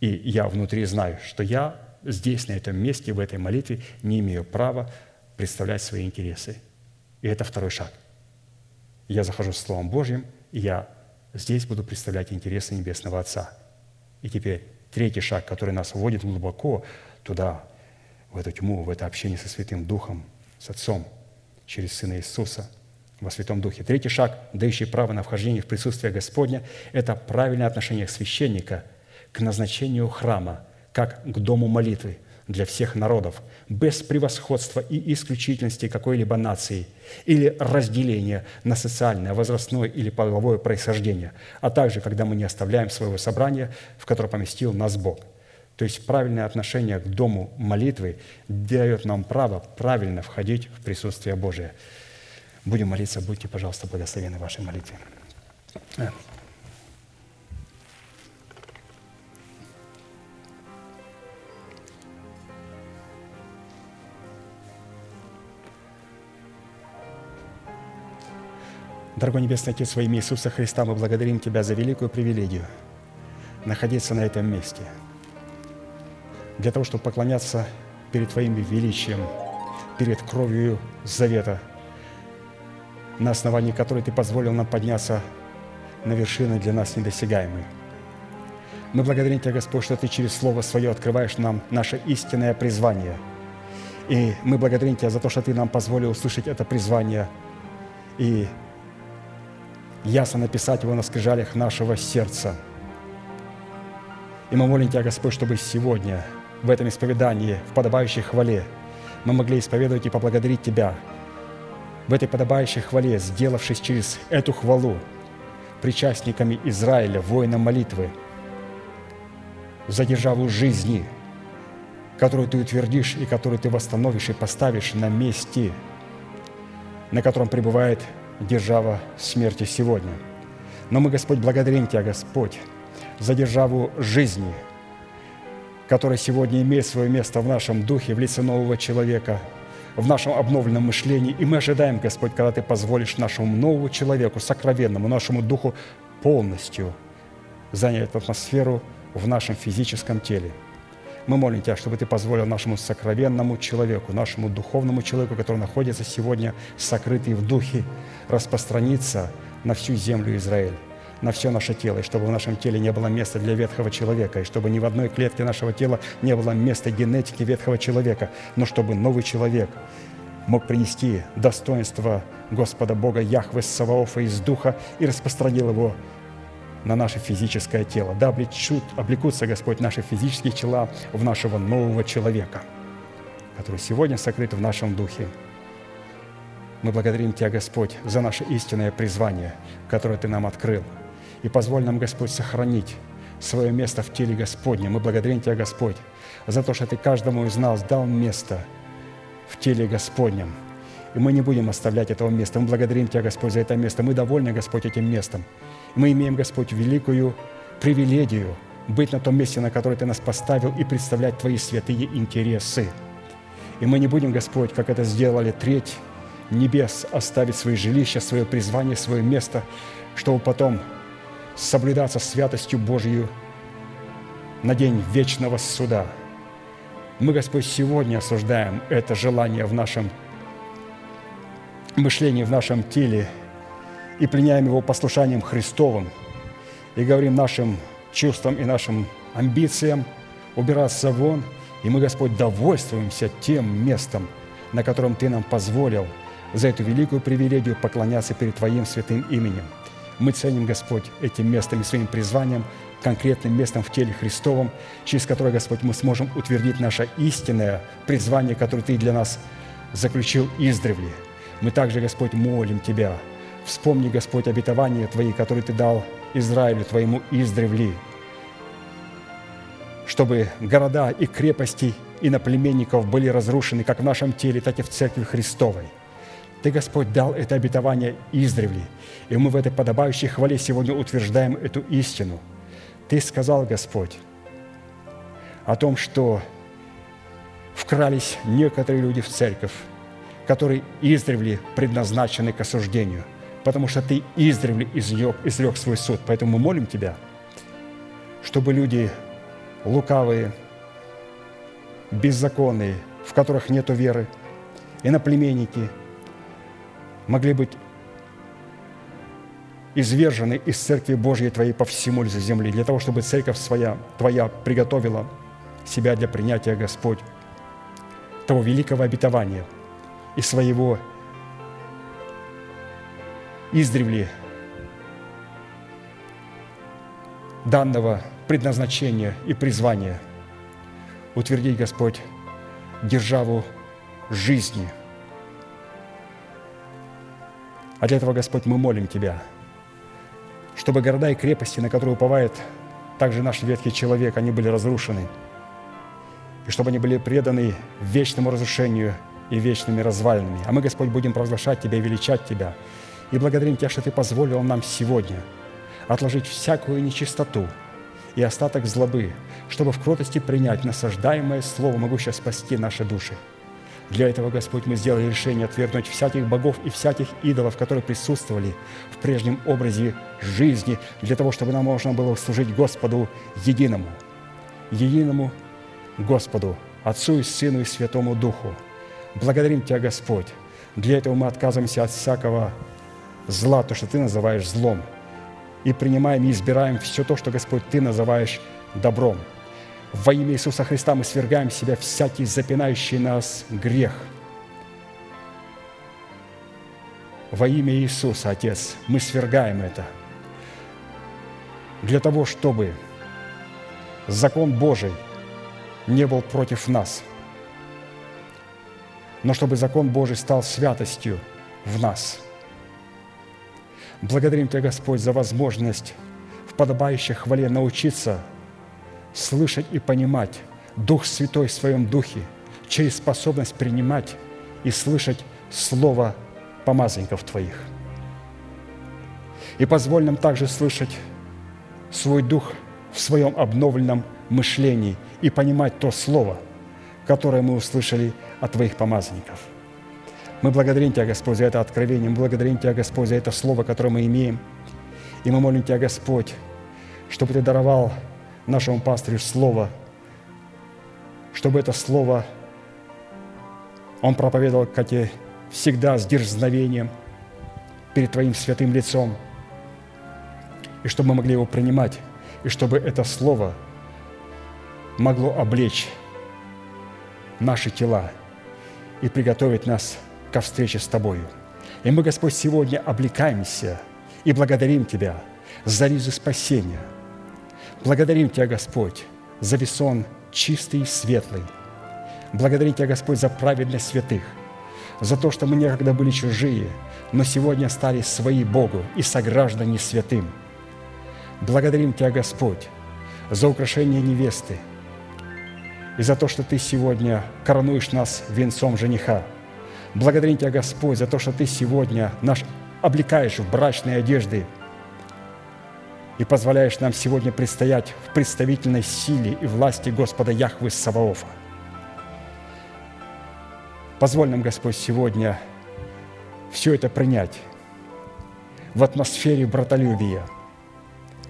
и я внутри знаю, что я здесь, на этом месте, в этой молитве не имею права представлять свои интересы. И это второй шаг. Я захожу с Словом Божьим, и я здесь буду представлять интересы Небесного Отца. И теперь третий шаг, который нас вводит глубоко туда, в эту тьму, в это общение со Святым Духом, с Отцом. через Сына Иисуса во Святом Духе. Третий шаг, дающий право на вхождение в присутствие Господня, это правильное отношение священника к назначению храма, как к дому молитвы для всех народов, без превосходства и исключительности какой-либо нации или разделения на социальное, возрастное или половое происхождение, а также, когда мы не оставляем своего собрания, в которое поместил нас Бог – то есть правильное отношение к дому молитвы дает нам право правильно входить в присутствие Божие. Будем молиться, будьте, пожалуйста, благословены вашей молитве. Дорогой Небесный Отец, во имя Иисуса Христа мы благодарим Тебя за великую привилегию находиться на этом месте – для того, чтобы поклоняться перед Твоим величием, перед кровью завета, на основании которой Ты позволил нам подняться на вершины для нас недосягаемые. Мы благодарим Тебя, Господь, что Ты через Слово Свое открываешь нам наше истинное призвание. И мы благодарим Тебя за то, что Ты нам позволил услышать это призвание и ясно написать его на скрижалях нашего сердца. И мы молим Тебя, Господь, чтобы сегодня – в этом исповедании, в подобающей хвале, мы могли исповедовать и поблагодарить Тебя в этой подобающей хвале, сделавшись через эту хвалу причастниками Израиля, воинам молитвы, за державу жизни, которую Ты утвердишь и которую Ты восстановишь и поставишь на месте, на котором пребывает держава смерти сегодня. Но мы, Господь, благодарим Тебя, Господь, за державу жизни – которая сегодня имеет свое место в нашем духе, в лице нового человека, в нашем обновленном мышлении. И мы ожидаем, Господь, когда Ты позволишь нашему новому человеку, сокровенному, нашему духу полностью занять атмосферу в нашем физическом теле. Мы молим Тебя, чтобы Ты позволил нашему сокровенному человеку, нашему духовному человеку, который находится сегодня сокрытый в духе, распространиться на всю землю Израиль на все наше тело, и чтобы в нашем теле не было места для ветхого человека, и чтобы ни в одной клетке нашего тела не было места генетики ветхого человека, но чтобы новый человек мог принести достоинство Господа Бога Яхве Саваофа из Духа и распространил его на наше физическое тело. Да облечут, облекутся, Господь, наши физические тела в нашего нового человека, который сегодня сокрыт в нашем духе. Мы благодарим Тебя, Господь, за наше истинное призвание, которое Ты нам открыл – и позволь нам, Господь, сохранить свое место в теле Господне. Мы благодарим Тебя, Господь, за то, что Ты каждому из нас дал место в теле Господнем. И мы не будем оставлять этого места. Мы благодарим Тебя, Господь, за это место. Мы довольны, Господь, этим местом. Мы имеем, Господь, великую привилегию быть на том месте, на которое Ты нас поставил, и представлять Твои святые интересы. И мы не будем, Господь, как это сделали треть небес, оставить свои жилища, свое призвание, свое место, чтобы потом соблюдаться святостью Божью на день вечного суда. Мы, Господь, сегодня осуждаем это желание в нашем мышлении, в нашем теле и пленяем его послушанием Христовым и говорим нашим чувствам и нашим амбициям убираться вон, и мы, Господь, довольствуемся тем местом, на котором Ты нам позволил за эту великую привилегию поклоняться перед Твоим святым именем – мы ценим, Господь, этим местом и своим призванием, конкретным местом в теле Христовом, через которое, Господь, мы сможем утвердить наше истинное призвание, которое Ты для нас заключил издревле. Мы также, Господь, молим Тебя, вспомни, Господь, обетование Твои, которые Ты дал Израилю, Твоему издревли, чтобы города и крепости иноплеменников были разрушены как в нашем теле, так и в Церкви Христовой – ты, Господь, дал это обетование издревле, и мы в этой подобающей хвале сегодня утверждаем эту истину. Ты сказал, Господь, о том, что вкрались некоторые люди в церковь, которые издревле предназначены к осуждению, потому что Ты издревле излег, излег свой суд. Поэтому мы молим Тебя, чтобы люди лукавые, беззаконные, в которых нет веры, иноплеменники – могли быть извержены из Церкви Божьей Твоей по всему лицу земли, для того, чтобы Церковь своя, Твоя приготовила себя для принятия, Господь, того великого обетования и своего издревле данного предназначения и призвания утвердить, Господь, державу жизни. А для этого, Господь, мы молим Тебя, чтобы города и крепости, на которые уповает также наш ветхий человек, они были разрушены, и чтобы они были преданы вечному разрушению и вечными развалинами. А мы, Господь, будем провозглашать Тебя и величать Тебя, и благодарим Тебя, что Ты позволил нам сегодня отложить всякую нечистоту и остаток злобы, чтобы в кротости принять насаждаемое Слово, могущее спасти наши души. Для этого, Господь, мы сделали решение отвергнуть всяких богов и всяких идолов, которые присутствовали в прежнем образе жизни, для того, чтобы нам можно было служить Господу единому, единому Господу, Отцу и Сыну и Святому Духу. Благодарим Тебя, Господь. Для этого мы отказываемся от всякого зла, то, что Ты называешь злом, и принимаем и избираем все то, что, Господь, Ты называешь добром – во имя Иисуса Христа мы свергаем с себя всякий запинающий нас грех. Во имя Иисуса, Отец, мы свергаем это для того, чтобы закон Божий не был против нас, но чтобы закон Божий стал святостью в нас. Благодарим Тебя, Господь, за возможность в подобающей хвале научиться – слышать и понимать Дух Святой в своем Духе через способность принимать и слышать Слово помазанников Твоих. И позволь нам также слышать свой Дух в своем обновленном мышлении и понимать то Слово, которое мы услышали от Твоих помазанников. Мы благодарим Тебя, Господь, за это откровение, мы благодарим Тебя, Господь, за это Слово, которое мы имеем. И мы молим Тебя, Господь, чтобы Ты даровал нашему пастырю Слово, чтобы это Слово он проповедовал, как и всегда, с дерзновением перед Твоим святым лицом, и чтобы мы могли его принимать, и чтобы это Слово могло облечь наши тела и приготовить нас ко встрече с Тобою. И мы, Господь, сегодня облекаемся и благодарим Тебя за ризы спасения – Благодарим Тебя, Господь, за весон чистый и светлый. Благодарим Тебя, Господь, за праведность святых, за то, что мы некогда были чужие, но сегодня стали свои Богу и сограждане святым. Благодарим Тебя, Господь, за украшение невесты и за то, что Ты сегодня коронуешь нас венцом жениха. Благодарим Тебя, Господь, за то, что Ты сегодня наш облекаешь в брачные одежды – и позволяешь нам сегодня предстоять в представительной силе и власти Господа Яхвы Саваофа. Позволь нам, Господь, сегодня все это принять в атмосфере братолюбия,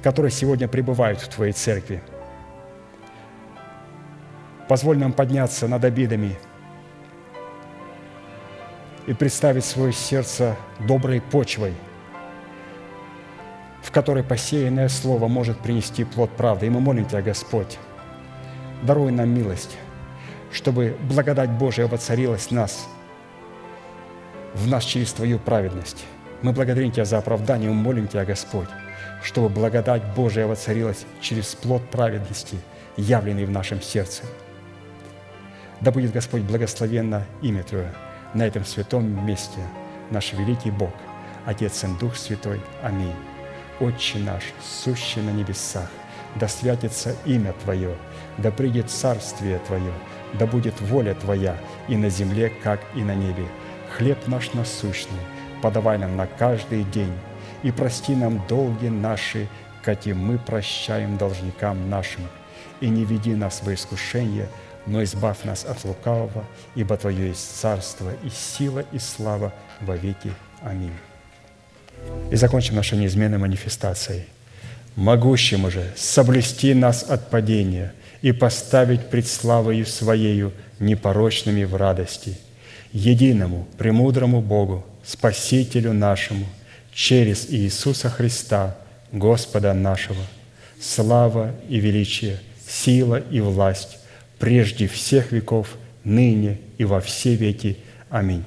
которая сегодня пребывает в Твоей церкви. Позволь нам подняться над обидами и представить свое сердце доброй почвой – в которой посеянное слово может принести плод правды. И мы молим Тебя, Господь, даруй нам милость, чтобы благодать Божия воцарилась в нас, в нас через Твою праведность. Мы благодарим Тебя за оправдание, мы молим Тебя, Господь, чтобы благодать Божия воцарилась через плод праведности, явленный в нашем сердце. Да будет, Господь, благословенно имя Твое на этом святом месте, наш великий Бог, Отец и Дух Святой. Аминь. Отче наш, сущий на небесах, да святится имя Твое, да придет царствие Твое, да будет воля Твоя и на земле, как и на небе. Хлеб наш насущный подавай нам на каждый день, и прости нам долги наши, как и мы прощаем должникам нашим. И не веди нас во искушение, но избавь нас от лукавого, ибо Твое есть царство и сила и слава во веки. Аминь. И закончим нашей неизменной манифестацией. Могущему же соблюсти нас от падения и поставить пред славою Своею непорочными в радости, единому, премудрому Богу, Спасителю нашему, через Иисуса Христа, Господа нашего, слава и величие, сила и власть прежде всех веков, ныне и во все веки. Аминь.